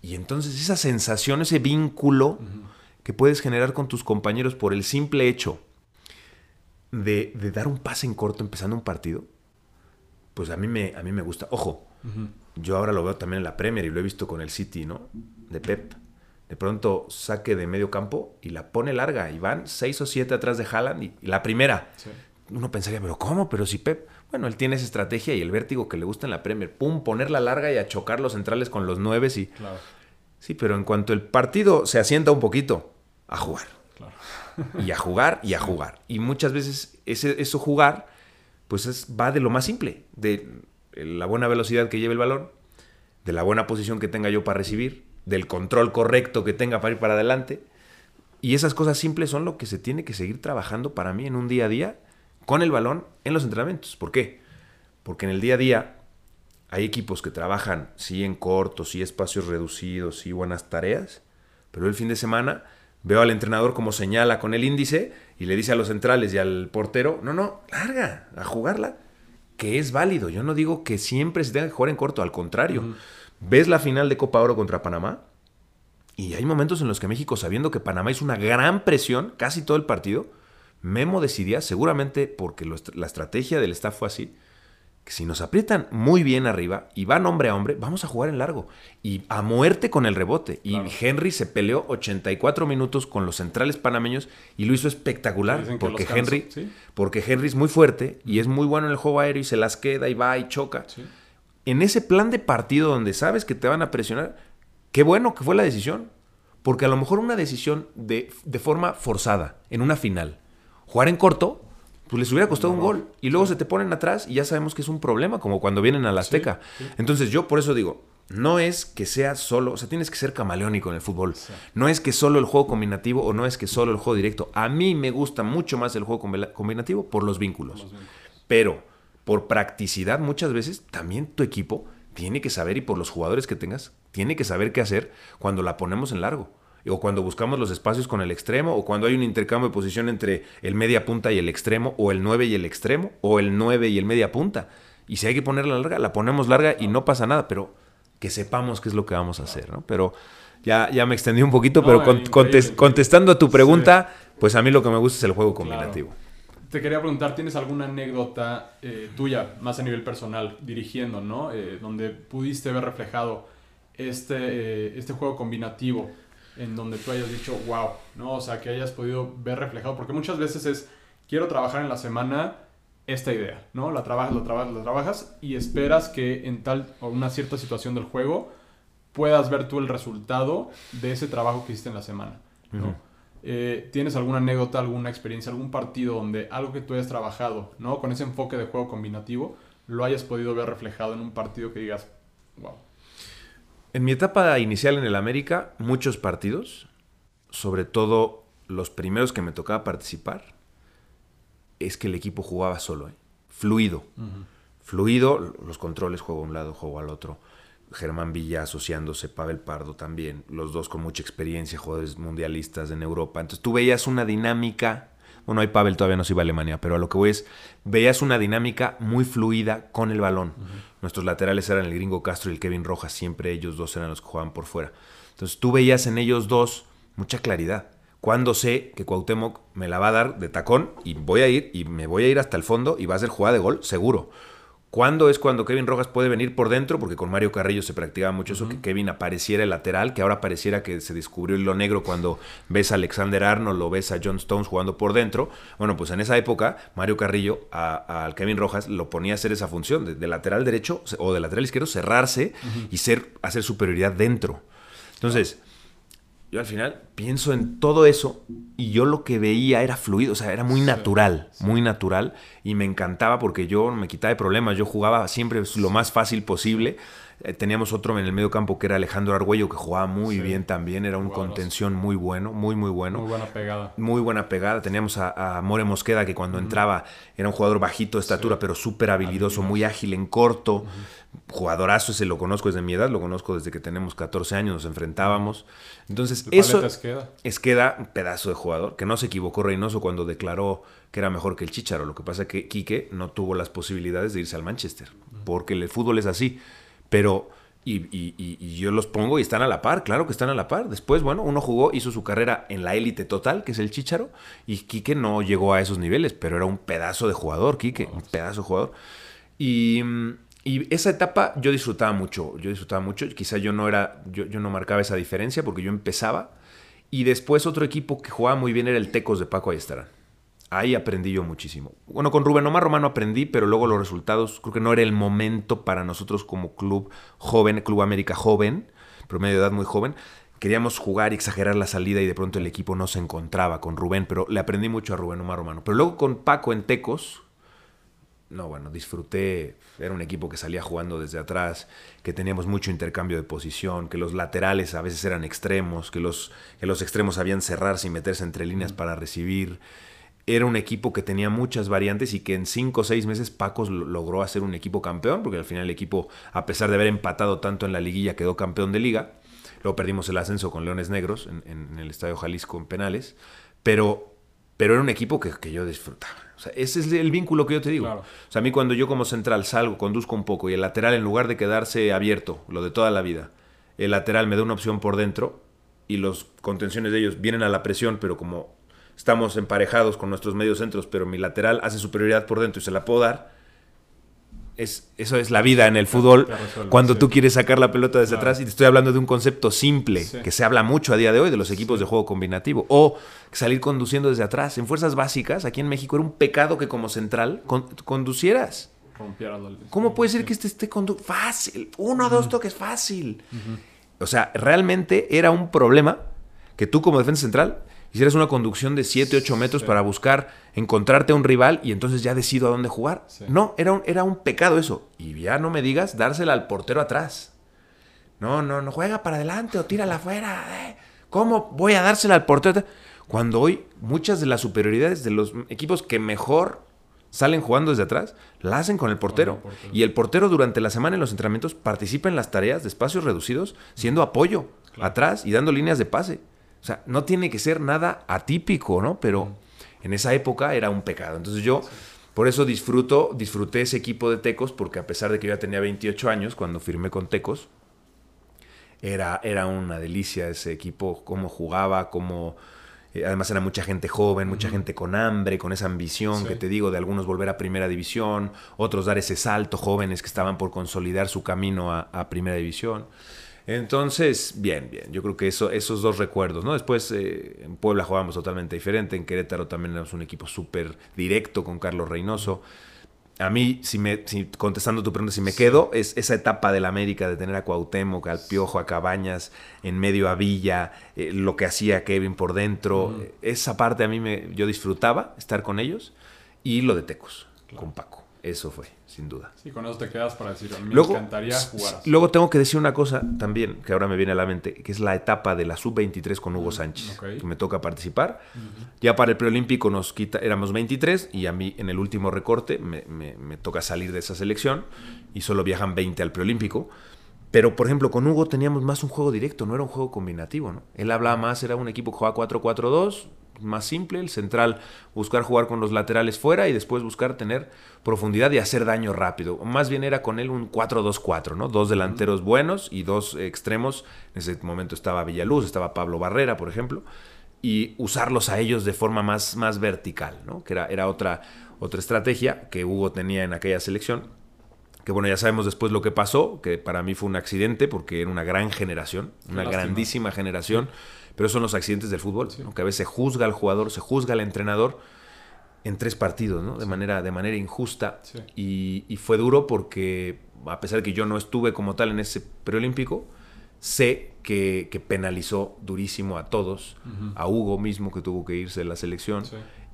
Y entonces esa sensación, ese vínculo que puedes generar con tus compañeros por el simple hecho de, dar un pase en corto empezando un partido, pues a mí me, a mí me gusta. Ojo, yo ahora lo veo también en la Premier y lo he visto con el City, ¿no? De Pep. De pronto saque de medio campo y la pone larga y van seis o siete atrás de Haaland y, la primera uno pensaría, pero ¿cómo? Pero si Pep, bueno, él tiene esa estrategia y el vértigo que le gusta en la Premier, pum, ponerla larga y a chocar los centrales con los nueve y... Sí, pero en cuanto el partido se asienta un poquito, a jugar. y a jugar y a jugar. Y muchas veces ese, eso jugar, pues es, va de lo más simple, de la buena velocidad que lleve el balón, de la buena posición que tenga yo para recibir, del control correcto que tenga para ir para adelante. Y esas cosas simples son lo que se tiene que seguir trabajando para mí en un día a día con el balón en los entrenamientos. ¿Por qué? Porque en el día a día hay equipos que trabajan, sí, en cortos, sí, espacios reducidos, sí, buenas tareas, pero el fin de semana veo al entrenador como señala con el índice y le dice a los centrales y al portero, no, no, larga, a jugarla, que es válido. Yo no digo que siempre se tenga que jugar en corto, al contrario. Ves la final de Copa Oro contra Panamá y hay momentos en los que México, sabiendo que Panamá hizo una gran presión casi todo el partido, Memo decidía, seguramente porque la estrategia del staff fue así, que si nos aprietan muy bien arriba y van hombre a hombre, vamos a jugar en largo y a muerte con el rebote. Y Henry se peleó 84 minutos con los centrales panameños y lo hizo espectacular porque Henry, porque Henry es muy fuerte y es muy bueno en el juego aéreo y se las queda y va y choca. En ese plan de partido donde sabes que te van a presionar, qué bueno que fue la decisión, porque a lo mejor una decisión de, de forma forzada en una final, jugar en corto pues les hubiera costado un gol. Y luego se te ponen atrás y ya sabemos que es un problema, como cuando vienen a la Azteca. Entonces yo por eso digo, no es que sea solo, o sea, tienes que ser camaleónico en el fútbol. No es que solo el juego combinativo o no es que solo el juego directo. A mí me gusta mucho más el juego combinativo por los vínculos. Pero por practicidad muchas veces también tu equipo tiene que saber y por los jugadores que tengas, tiene que saber qué hacer cuando la ponemos en largo o cuando buscamos los espacios con el extremo, o cuando hay un intercambio de posición entre el media punta y el extremo, o el 9 y el extremo, o el 9 y el media punta. Y si hay que ponerla larga, la ponemos larga y no pasa nada, pero que sepamos qué es lo que vamos a hacer, ¿no? Pero ya, ya me extendí un poquito, pero contestando a tu pregunta, pues a mí lo que me gusta es el juego combinativo. Te quería preguntar, ¿tienes alguna anécdota eh, tuya, más a nivel personal, dirigiendo, ¿no? Eh, donde pudiste ver reflejado este, eh, este juego combinativo en donde tú hayas dicho, wow, ¿no? O sea, que hayas podido ver reflejado, porque muchas veces es, quiero trabajar en la semana esta idea, ¿no? La trabajas, la trabajas, la trabajas y esperas que en tal o una cierta situación del juego puedas ver tú el resultado de ese trabajo que hiciste en la semana, ¿no? Eh, ¿Tienes alguna anécdota, alguna experiencia, algún partido donde algo que tú hayas trabajado, ¿no? Con ese enfoque de juego combinativo, lo hayas podido ver reflejado en un partido que digas, wow. En mi etapa inicial en el América, muchos partidos, sobre todo los primeros que me tocaba participar, es que el equipo jugaba solo, ¿eh? fluido. Fluido, los controles, juego a un lado, juego al otro. Germán Villa asociándose, Pavel Pardo también, los dos con mucha experiencia, jugadores mundialistas en Europa. Entonces tú veías una dinámica bueno, hay Pavel todavía no se iba a Alemania, pero a lo que voy es, veías una dinámica muy fluida con el balón. Nuestros laterales eran el gringo Castro y el Kevin Rojas, siempre ellos dos eran los que jugaban por fuera. Entonces tú veías en ellos dos mucha claridad. Cuando sé que Cuauhtémoc me la va a dar de tacón y voy a ir y me voy a ir hasta el fondo y va a ser jugada de gol, seguro. ¿Cuándo es cuando Kevin Rojas puede venir por dentro? Porque con Mario Carrillo se practicaba mucho eso, que Kevin apareciera el lateral, que ahora pareciera que se descubrió el lo negro cuando ves a Alexander Arnold o ves a John Stones jugando por dentro. Bueno, pues en esa época Mario Carrillo al Kevin Rojas lo ponía a hacer esa función, de, lateral derecho o de lateral izquierdo, cerrarse y ser, hacer superioridad dentro. Entonces, yo al final pienso en todo eso y yo lo que veía era fluido, o sea, era muy natural, muy natural y me encantaba porque yo me quitaba de problemas, yo jugaba siempre lo más fácil posible. Eh, teníamos otro en el medio campo que era Alejandro Argüello que jugaba muy bien también, era un contención muy bueno, muy muy bueno. Muy buena pegada. Muy buena pegada. Teníamos a, More Mosqueda que cuando entraba era un jugador bajito de estatura, pero súper habilidoso, muy ágil en corto jugadorazo ese lo conozco desde mi edad, lo conozco desde que tenemos 14 años, nos enfrentábamos. Entonces, eso es queda un pedazo de jugador, que no se equivocó Reynoso cuando declaró que era mejor que el Chicharo. Lo que pasa es que Quique no tuvo las posibilidades de irse al Manchester, porque el fútbol es así. Pero, y, yo los pongo y están a la par, claro que están a la par. Después, bueno, uno jugó, hizo su carrera en la élite total, que es el Chicharo, y Quique no llegó a esos niveles, pero era un pedazo de jugador, Quique, un pedazo de jugador. Y y esa etapa yo disfrutaba mucho, yo disfrutaba mucho, quizá yo no era, yo, yo no marcaba esa diferencia porque yo empezaba y después otro equipo que jugaba muy bien era el Tecos de Paco Ayestarán. Ahí aprendí yo muchísimo. Bueno, con Rubén Omar Romano aprendí, pero luego los resultados creo que no era el momento para nosotros como club joven, Club América joven, promedio de edad muy joven, queríamos jugar y exagerar la salida y de pronto el equipo no se encontraba con Rubén, pero le aprendí mucho a Rubén Omar Romano. Pero luego con Paco en Tecos, no, bueno, disfruté, era un equipo que salía jugando desde atrás, que teníamos mucho intercambio de posición, que los laterales a veces eran extremos, que los, que los extremos sabían cerrarse y meterse entre líneas para recibir. Era un equipo que tenía muchas variantes y que en cinco o seis meses Paco logró hacer un equipo campeón, porque al final el equipo, a pesar de haber empatado tanto en la liguilla, quedó campeón de liga. Luego perdimos el ascenso con Leones Negros en, el Estadio Jalisco en penales, pero, pero era un equipo que, que yo disfrutaba ese es el vínculo que yo te digo. O sea, a mí cuando yo como central salgo, conduzco un poco y el lateral en lugar de quedarse abierto, lo de toda la vida, el lateral me da una opción por dentro y los contenciones de ellos vienen a la presión, pero como estamos emparejados con nuestros medios centros, pero mi lateral hace superioridad por dentro y se la puedo dar, es, eso es la vida en el fútbol. cuando tú quieres sacar la pelota desde atrás, y te estoy hablando de un concepto simple, que se habla mucho a día de hoy de los equipos de juego combinativo, o salir conduciendo desde atrás. En fuerzas básicas, aquí en México, era un pecado que como central conducieras. ¿Cómo puede ser que este esté conduciendo? Fácil. Uno o dos toques, fácil. O sea, realmente era un problema que tú como defensa central hicieras una conducción de 7, 8 metros para buscar encontrarte a un rival y entonces ya decido a dónde jugar. No, era un, era un pecado eso. Y ya no me digas dársela al portero atrás. No, no, no juega para adelante o tírala afuera. Eh. ¿Cómo voy a dársela al portero? Cuando hoy muchas de las superioridades de los equipos que mejor salen jugando desde atrás, la hacen con el portero. Y el portero durante la semana en los entrenamientos participa en las tareas de espacios reducidos, siendo apoyo atrás y dando líneas de pase. O sea, no tiene que ser nada atípico, ¿no? Pero en esa época era un pecado. Entonces yo, por eso disfruto, disfruté ese equipo de Tecos, porque a pesar de que yo ya tenía 28 años cuando firmé con Tecos, era, era una delicia ese equipo, cómo jugaba, cómo... Eh, además era mucha gente joven, mucha gente con hambre, con esa ambición que te digo de algunos volver a primera división, otros dar ese salto, jóvenes que estaban por consolidar su camino a, a primera división. Entonces, bien, bien. Yo creo que eso, esos dos recuerdos, ¿no? Después eh, en Puebla jugábamos totalmente diferente. En Querétaro también éramos un equipo súper directo con Carlos Reynoso. A mí, si me, contestando tu pregunta, si me quedo, es esa etapa del América de tener a Cuauhtémoc, al Piojo, a Cabañas, en medio a Villa, eh, lo que hacía Kevin por dentro. Esa parte a mí me, yo disfrutaba estar con ellos. Y lo de Tecos, con Paco. Eso fue, sin duda. Sí, con eso te quedas para decir, a mí me encantaría jugar. Luego tengo que decir una cosa también, que ahora me viene a la mente, que es la etapa de la sub-23 con Hugo Sánchez, que me toca participar. Ya para el preolímpico nos quita, éramos 23 y a mí en el último recorte me, me, toca salir de esa selección y solo viajan 20 al preolímpico. Pero, por ejemplo, con Hugo teníamos más un juego directo, no era un juego combinativo, ¿no? Él hablaba más, era un equipo que jugaba 4-4-2, más simple, el central buscar jugar con los laterales fuera y después buscar tener profundidad y hacer daño rápido. Más bien era con él un 4-2-4, ¿no? Dos delanteros buenos y dos extremos. En ese momento estaba Villaluz, estaba Pablo Barrera, por ejemplo, y usarlos a ellos de forma más, más vertical, ¿no? Que era, era otra, otra estrategia que Hugo tenía en aquella selección. Que bueno, ya sabemos después lo que pasó, que para mí fue un accidente porque era una gran generación, una grandísima generación. Pero son los accidentes del fútbol, que a veces se juzga al jugador, se juzga al entrenador en tres partidos, ¿no? De, manera, de manera injusta. Y, fue duro porque, a pesar de que yo no estuve como tal en ese preolímpico, sé que, penalizó durísimo a todos, a Hugo mismo que tuvo que irse de la selección,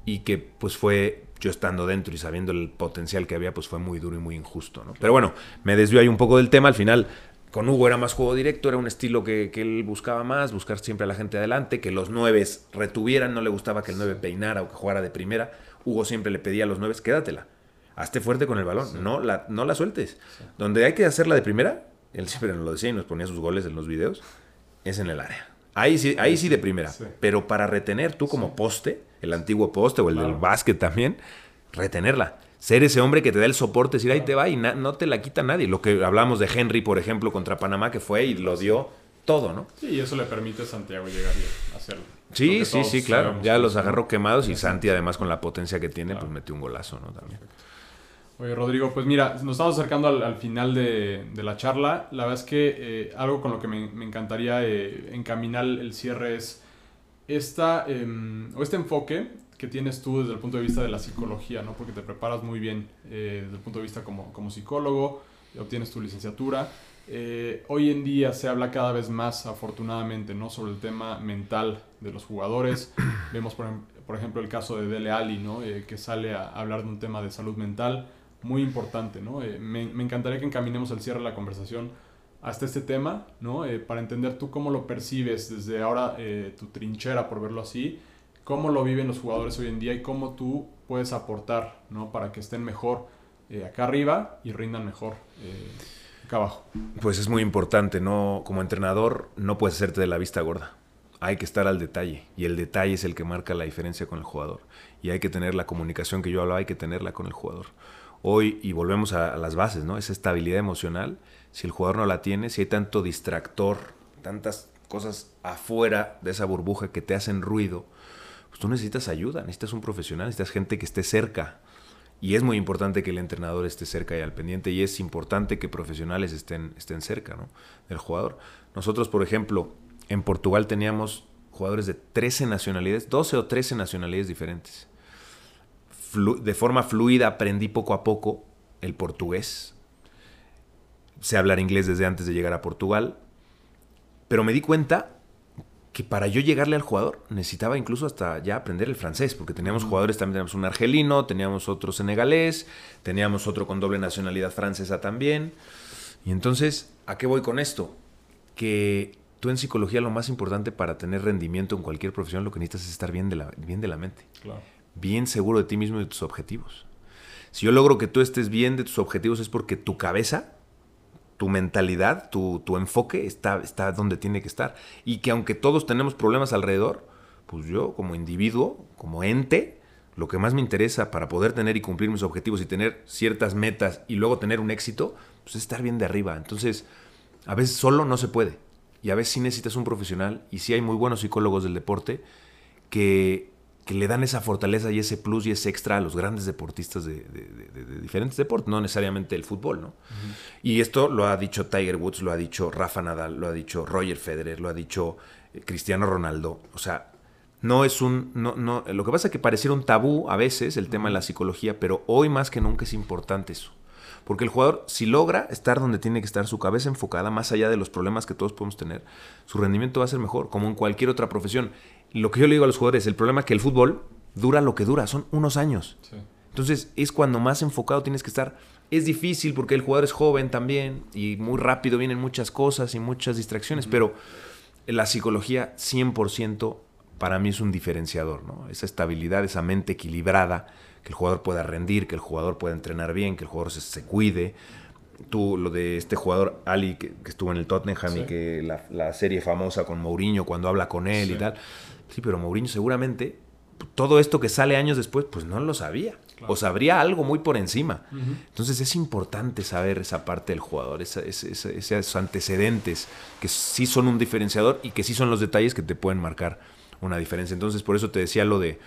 y que pues fue, yo estando dentro y sabiendo el potencial que había, pues fue muy duro y muy injusto, ¿no? Pero bueno, me desvió ahí un poco del tema, al final con Hugo era más juego directo, era un estilo que, él buscaba más, buscar siempre a la gente adelante, que los nueves retuvieran, no le gustaba que el nueve peinara o que jugara de primera. Hugo siempre le pedía a los nueves, quédatela, hazte fuerte con el balón, no, la, no la sueltes. Donde hay que hacerla de primera, él siempre nos lo decía y nos ponía sus goles en los videos, es en el área. Ahí sí, ahí sí de primera. Pero para retener tú como poste, el antiguo poste o el del básquet también, retenerla ser ese hombre que te da el soporte, decir, ahí te va y no te la quita nadie. Lo que hablamos de Henry, por ejemplo, contra Panamá, que fue y lo dio todo, ¿no? Sí, y eso le permite a Santiago llegar a hacerlo. Sí, sí, sí, claro. Ya los agarró quemados y Santi, además, con la potencia que tiene, pues metió un golazo, ¿no? También. Oye, Rodrigo, pues mira, nos estamos acercando al, final de, la charla. La verdad es que eh, algo con lo que me, encantaría eh, encaminar el cierre es esta, em, o este enfoque que tienes tú desde el punto de vista de la psicología, ¿no? Porque te preparas muy bien eh, desde el punto de vista como, como psicólogo, obtienes tu licenciatura, Eh, hoy en día se habla cada vez más, afortunadamente, ¿no? sobre el tema mental de los jugadores. Vemos, por, por, ejemplo, el caso de Dele Alli, ¿no? Que sale a hablar de un tema de salud mental muy importante. ¿no? Eh, me, me, encantaría que encaminemos el cierre de la conversación hasta este tema, ¿no? para entender tú cómo lo percibes desde ahora, tu trinchera, por verlo así, cómo lo viven los jugadores hoy en día y cómo tú puedes aportar ¿no? para que estén mejor acá arriba y rindan mejor abajo. Pues es muy importante, no, como entrenador no puedes hacerte de la vista gorda. Hay que estar al detalle y el detalle es el que marca la diferencia con el jugador. Y hay que tener la comunicación que yo hablaba, hay que tenerla con el jugador. Hoy, y volvemos a, las bases, ¿no? Esa estabilidad emocional, si el jugador no la tiene, si hay tanto distractor, tantas cosas afuera de esa burbuja que te hacen ruido, pues tú necesitas ayuda, necesitas un profesional, necesitas gente que esté cerca y es muy importante que el entrenador esté cerca y al pendiente y es importante que profesionales estén, estén cerca ¿no? del jugador. Nosotros, por ejemplo, en Portugal teníamos jugadores de 13 nacionalidades, 12 o 13 nacionalidades diferentes. De forma fluida aprendí poco a poco el portugués. Sé hablar inglés desde antes de llegar a Portugal. Pero me di cuenta que para yo llegarle al jugador necesitaba incluso hasta ya aprender el francés, porque teníamos jugadores, también teníamos un argelino, teníamos otro senegalés, teníamos otro con doble nacionalidad francesa también. Y entonces, ¿a qué voy con esto? Que tú en psicología lo más importante para tener rendimiento en cualquier profesión, lo que necesitas es estar bien de la, bien de la mente. Bien seguro de ti mismo y de tus objetivos. Si yo logro que tú estés bien de tus objetivos es porque tu cabeza tu mentalidad, tu, enfoque está, está donde tiene que estar. Y que aunque todos tenemos problemas alrededor, pues yo como individuo, como ente, lo que más me interesa para poder tener y cumplir mis objetivos y tener ciertas metas y luego tener un éxito, pues es estar bien de arriba. Entonces, a veces solo no se puede. Y a veces sí necesitas un profesional y sí hay muy buenos psicólogos del deporte que que le dan esa fortaleza y ese plus y ese extra a los grandes deportistas de, diferentes deportes, no necesariamente el fútbol, ¿no? Y esto lo ha dicho Tiger Woods, lo ha dicho Rafa Nadal, lo ha dicho Roger Federer, lo ha dicho eh, Cristiano Ronaldo. O sea, no es un. No, no, lo que pasa es que pareciera un tabú a veces el tema de la psicología, pero hoy más que nunca es importante eso. Porque el jugador, si logra estar donde tiene que estar, su cabeza enfocada, más allá de los problemas que todos podemos tener, su rendimiento va a ser mejor, como en cualquier otra profesión. Lo que yo le digo a los jugadores, el problema es que el fútbol dura lo que dura, son unos años. Entonces es cuando más enfocado tienes que estar. Es difícil porque el jugador es joven también y muy rápido vienen muchas cosas y muchas distracciones, pero la psicología 100% para mí es un diferenciador, ¿no? Esa estabilidad, esa mente equilibrada, que el jugador pueda rendir, que el jugador pueda entrenar bien, que el jugador se, cuide. Tú, lo de este jugador, Ali, que, estuvo en el Tottenham y que la, serie famosa con Mourinho cuando habla con él y tal. Sí, pero Mourinho seguramente, todo esto que sale años después, pues no lo sabía. O sabría algo muy por encima. Entonces es importante saber esa parte del jugador, esos antecedentes que sí son un diferenciador y que sí son los detalles que te pueden marcar una diferencia. Entonces por eso te decía lo de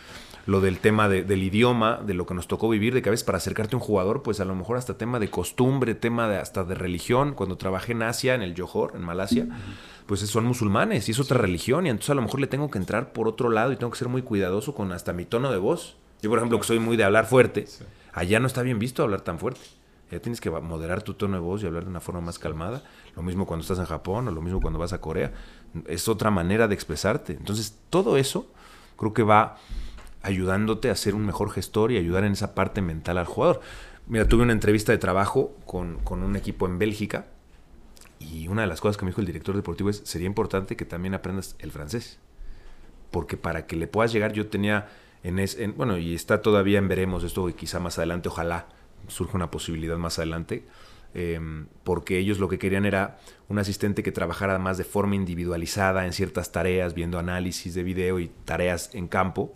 lo del tema del idioma, de lo que nos tocó vivir, de que a veces para acercarte a un jugador, pues a lo mejor hasta tema de costumbre, tema de hasta de religión. Cuando trabajé en Asia, en el Johor, en Malasia, pues son musulmanes y es otra religión y entonces a lo mejor le tengo que entrar por otro lado y tengo que ser muy cuidadoso con hasta mi tono de voz. Yo, por ejemplo, que soy muy de hablar fuerte, allá no está bien visto hablar tan fuerte. Ya tienes que moderar tu tono de voz y hablar de una forma más calmada. Lo mismo cuando estás en Japón o lo mismo cuando vas a Corea. Es otra manera de expresarte. Entonces, todo eso creo que va ayudándote a ser un mejor gestor y ayudar en esa parte mental al jugador. Mira, tuve una entrevista de trabajo con, con un equipo en Bélgica y una de las cosas que me dijo el director deportivo es, sería importante que también aprendas el francés. Porque para que le puedas llegar, yo tenía en, es, bueno, y está todavía en veremos esto y quizá más adelante, ojalá surja una posibilidad más adelante, em, porque ellos lo que querían era un asistente que trabajara más de forma individualizada en ciertas tareas, viendo análisis de video y tareas en campo.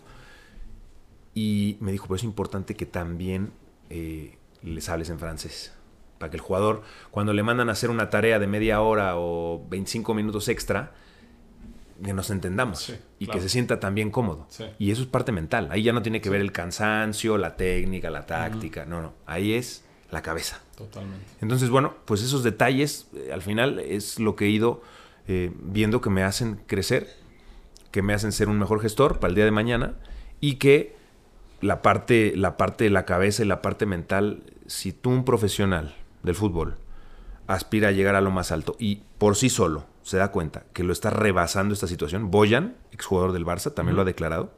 Y me dijo, pero es importante que también eh, les hables en francés para que el jugador, cuando le mandan a hacer una tarea de media hora o 25 minutos extra, que nos entendamos y que se sienta también cómodo. Y eso es parte mental. Ahí ya no tiene que ver el cansancio, la técnica, la táctica. No, no. Ahí es la cabeza. Totalmente. Entonces, bueno, pues esos detalles eh, al final es lo que he ido eh, viendo que me hacen crecer, que me hacen ser un mejor gestor para el día de mañana y que la parte, la parte de la cabeza y la parte mental, si tú un profesional del fútbol aspira a llegar a lo más alto y por sí solo se da cuenta que lo está rebasando esta situación, Boyan, exjugador del Barça, también lo ha declarado,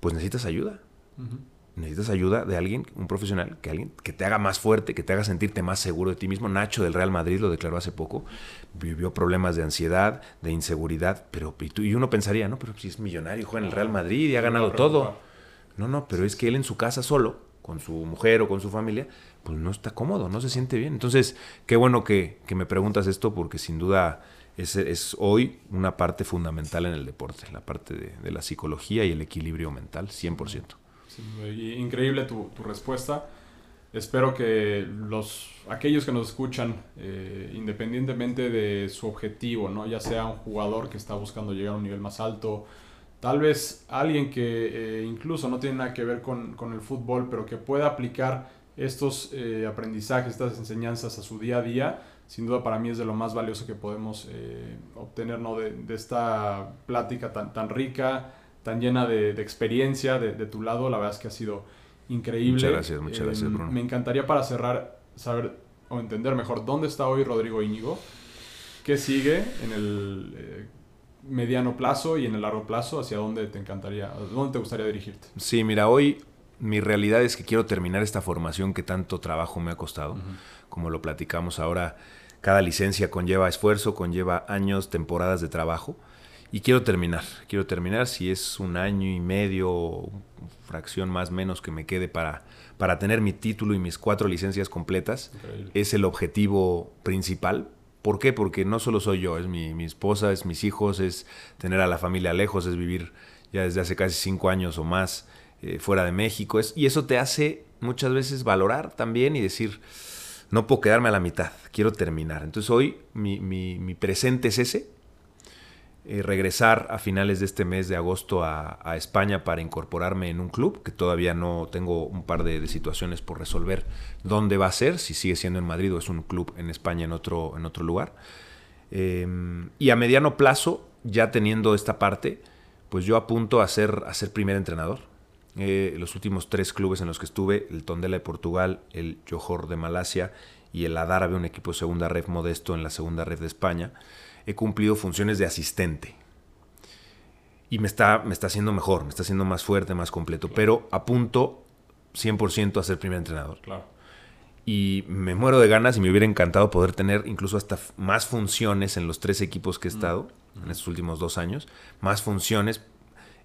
pues necesitas ayuda. Necesitas ayuda de alguien, un profesional, que alguien que te haga más fuerte, que te haga sentirte más seguro de ti mismo. Nacho del Real Madrid lo declaró hace poco. Vivió problemas de ansiedad, de inseguridad, pero y, uno pensaría, no, pero si es millonario, juega en el Real Madrid y ha ganado todo. No, no, pero es que él en su casa solo, con su mujer o con su familia, pues no está cómodo, no se siente bien. Entonces, qué bueno que, me preguntas esto porque sin duda es, hoy una parte fundamental en el deporte, la parte de, la psicología y el equilibrio mental, 100%. increíble tu, respuesta. Espero que los, aquellos que nos escuchan, eh, independientemente de su objetivo, ¿no? ya sea un jugador que está buscando llegar a un nivel más alto, tal vez alguien que eh, incluso no tiene nada que ver con, con, el fútbol, pero que pueda aplicar estos eh, aprendizajes, estas enseñanzas a su día a día, sin duda para mí es de lo más valioso que podemos eh, obtener ¿no? de, esta plática tan, tan rica, tan llena de, experiencia de, tu lado. La verdad es que ha sido increíble. Muchas gracias, muchas gracias, Bruno. Me encantaría para cerrar saber o entender mejor dónde está hoy Rodrigo Íñigo, qué sigue en el mediano plazo y en el largo plazo, hacia dónde te encantaría, dónde te gustaría dirigirte. Sí, mira, hoy mi realidad es que quiero terminar esta formación que tanto trabajo me ha costado. Como lo platicamos ahora, cada licencia conlleva esfuerzo, conlleva años, temporadas de trabajo. Y quiero terminar, quiero terminar si es un año y medio, fracción más menos que me quede para, para tener mi título y mis cuatro licencias completas. Es el objetivo principal. ¿Por qué? Porque no solo soy yo, es mi, mi esposa, es mis hijos, es tener a la familia lejos, es vivir ya desde hace casi cinco años o más eh, fuera de México. Es, y eso te hace muchas veces valorar también y decir, no puedo quedarme a la mitad, quiero terminar. Entonces hoy mi, mi, presente es ese, eh, regresar a finales de este mes de agosto a, España para incorporarme en un club, que todavía no tengo un par de, situaciones por resolver dónde va a ser, si sigue siendo en Madrid o es un club en España en otro, en otro lugar. Em, y a mediano plazo, ya teniendo esta parte, pues yo apunto a ser, a ser primer entrenador. Eh, los últimos tres clubes en los que estuve, el Tondela de Portugal, el Johor de Malasia y el Adárabe, un equipo de segunda red modesto en la segunda red de España, he cumplido funciones de asistente. Y me está, me está haciendo mejor, me está haciendo más fuerte, más completo, pero apunto 100% a ser primer entrenador. Claro. Y me muero de ganas y me hubiera encantado poder tener incluso hasta más funciones en los tres equipos que he mm. estado en estos últimos dos años, más funciones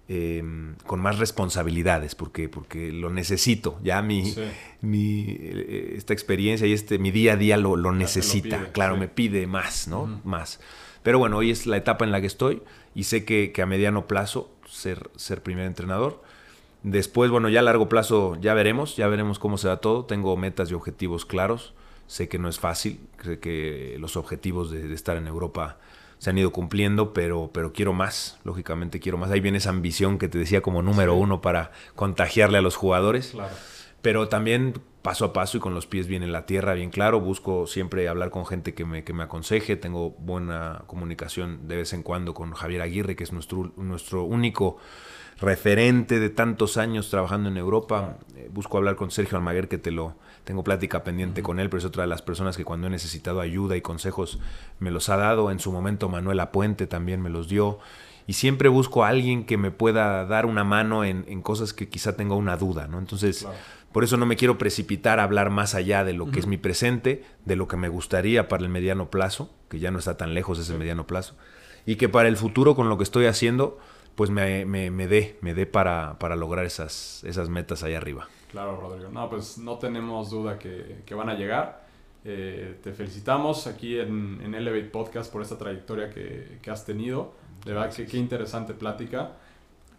Em, con más responsabilidades, porque, porque lo necesito. Ya mi, mi eh, esta experiencia y este, mi día a día lo, lo necesita. claro, me pide más, ¿no? Más. Pero bueno, hoy es la etapa en la que estoy y sé que, que, a mediano plazo ser, ser primer entrenador. Después, bueno, ya a largo plazo ya veremos, ya veremos cómo se da todo. Tengo metas y objetivos claros. Sé que no es fácil, sé que los objetivos de, de estar en Europa se han ido cumpliendo, pero, pero quiero más, lógicamente quiero más. Ahí viene esa ambición que te decía como número uno para contagiarle a los jugadores. Pero también paso a paso y con los pies bien en la tierra, bien claro. Busco siempre hablar con gente que me, que me aconseje. Tengo buena comunicación de vez en cuando con Javier Aguirre, que es nuestro, nuestro único referente de tantos años trabajando en Europa. Eh, busco hablar con Sergio Almaguer, que te lo, tengo plática pendiente con él, pero es otra de las personas que cuando he necesitado ayuda y consejos me los ha dado. En su momento Manuela Puente también me los dio. Y siempre busco a alguien que me pueda dar una mano en, cosas que quizá tenga una duda, ¿no? Entonces, por eso no me quiero precipitar a hablar más allá de lo que es mi presente, de lo que me gustaría para el mediano plazo, que ya no está tan lejos ese mediano plazo, y que para el futuro con lo que estoy haciendo, pues me, me, me dé, me dé para, para lograr esas, esas metas ahí arriba. Claro, Rodrigo. No, pues no tenemos duda que, van a llegar. Eh, te felicitamos aquí en, en, Elevate Podcast por esta trayectoria que, has tenido. De verdad que qué interesante plática.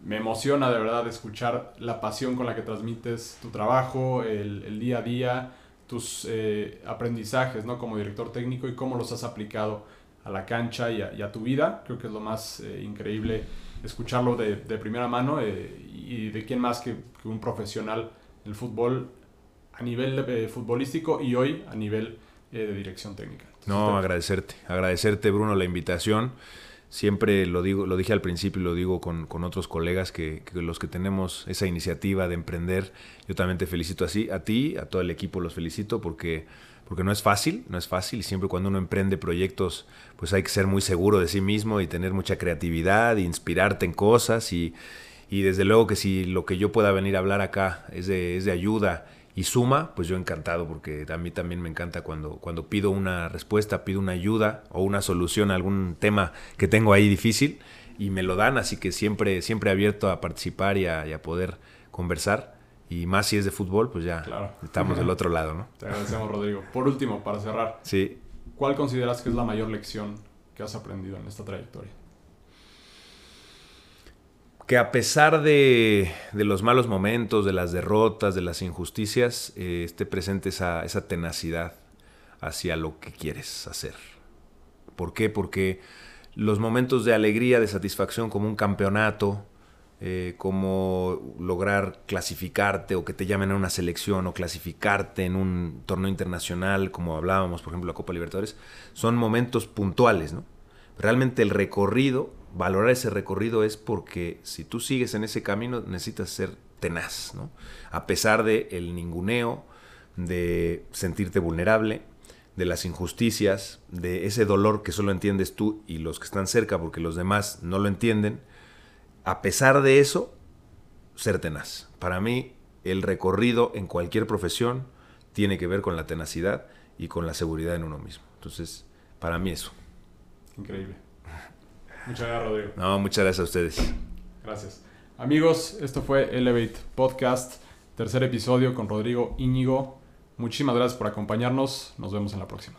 Me emociona de verdad escuchar la pasión con la que transmites tu trabajo, el, día a día, tus eh, aprendizajes ¿no? como director técnico y cómo los has aplicado a la cancha y a, tu vida. Creo que es lo más eh, increíble escucharlo de, primera mano y de quién más que un profesional el fútbol a nivel eh, futbolístico y hoy a nivel eh, de dirección técnica. no, agradecerte, agradecerte Bruno la invitación. Siempre lo digo, lo dije al principio y lo digo con, otros colegas que, los que tenemos esa iniciativa de emprender, yo también te felicito así, a ti, a todo el equipo los felicito porque porque no es fácil, no es fácil. Y siempre cuando uno emprende proyectos pues hay que ser muy seguro de sí mismo y tener mucha creatividad, e inspirarte en cosas y, y desde luego que si lo que yo pueda venir a hablar acá es de, es de ayuda y suma, pues yo encantado, porque a mí también me encanta cuando, cuando pido una respuesta, pido una ayuda o una solución a algún tema que tengo ahí difícil y me lo dan, así que siempre, siempre abierto a participar y a, poder conversar. Y más si es de fútbol, pues ya estamos del otro lado, ¿no? Te agradecemos, Rodrigo. Por último, para cerrar, sí. ¿cuál consideras que es la mayor lección que has aprendido en esta trayectoria? Que a pesar de, los malos momentos, de las derrotas, de las injusticias, eh, esté presente esa, esa, tenacidad hacia lo que quieres hacer. ¿Por qué? Porque los momentos de alegría, de satisfacción, como un campeonato, eh, como lograr clasificarte o que te llamen a una selección o clasificarte en un torneo internacional, como hablábamos, por ejemplo, la Copa Libertadores, son momentos puntuales, ¿no? Realmente el recorrido valorar ese recorrido es porque si tú sigues en ese camino necesitas ser tenaz, ¿no? A pesar de el ninguneo, de sentirte vulnerable, de las injusticias, de ese dolor que solo entiendes tú y los que están cerca porque los demás no lo entienden, a pesar de eso, ser tenaz. Para mí, el recorrido en cualquier profesión tiene que ver con la tenacidad y con la seguridad en uno mismo. Entonces, para mí eso. Increíble. Muchas gracias, Rodrigo. No, muchas gracias a ustedes. Gracias. Amigos, esto fue Elevate Podcast, tercer episodio con Rodrigo Íñigo. Muchísimas gracias por acompañarnos. Nos vemos en la próxima.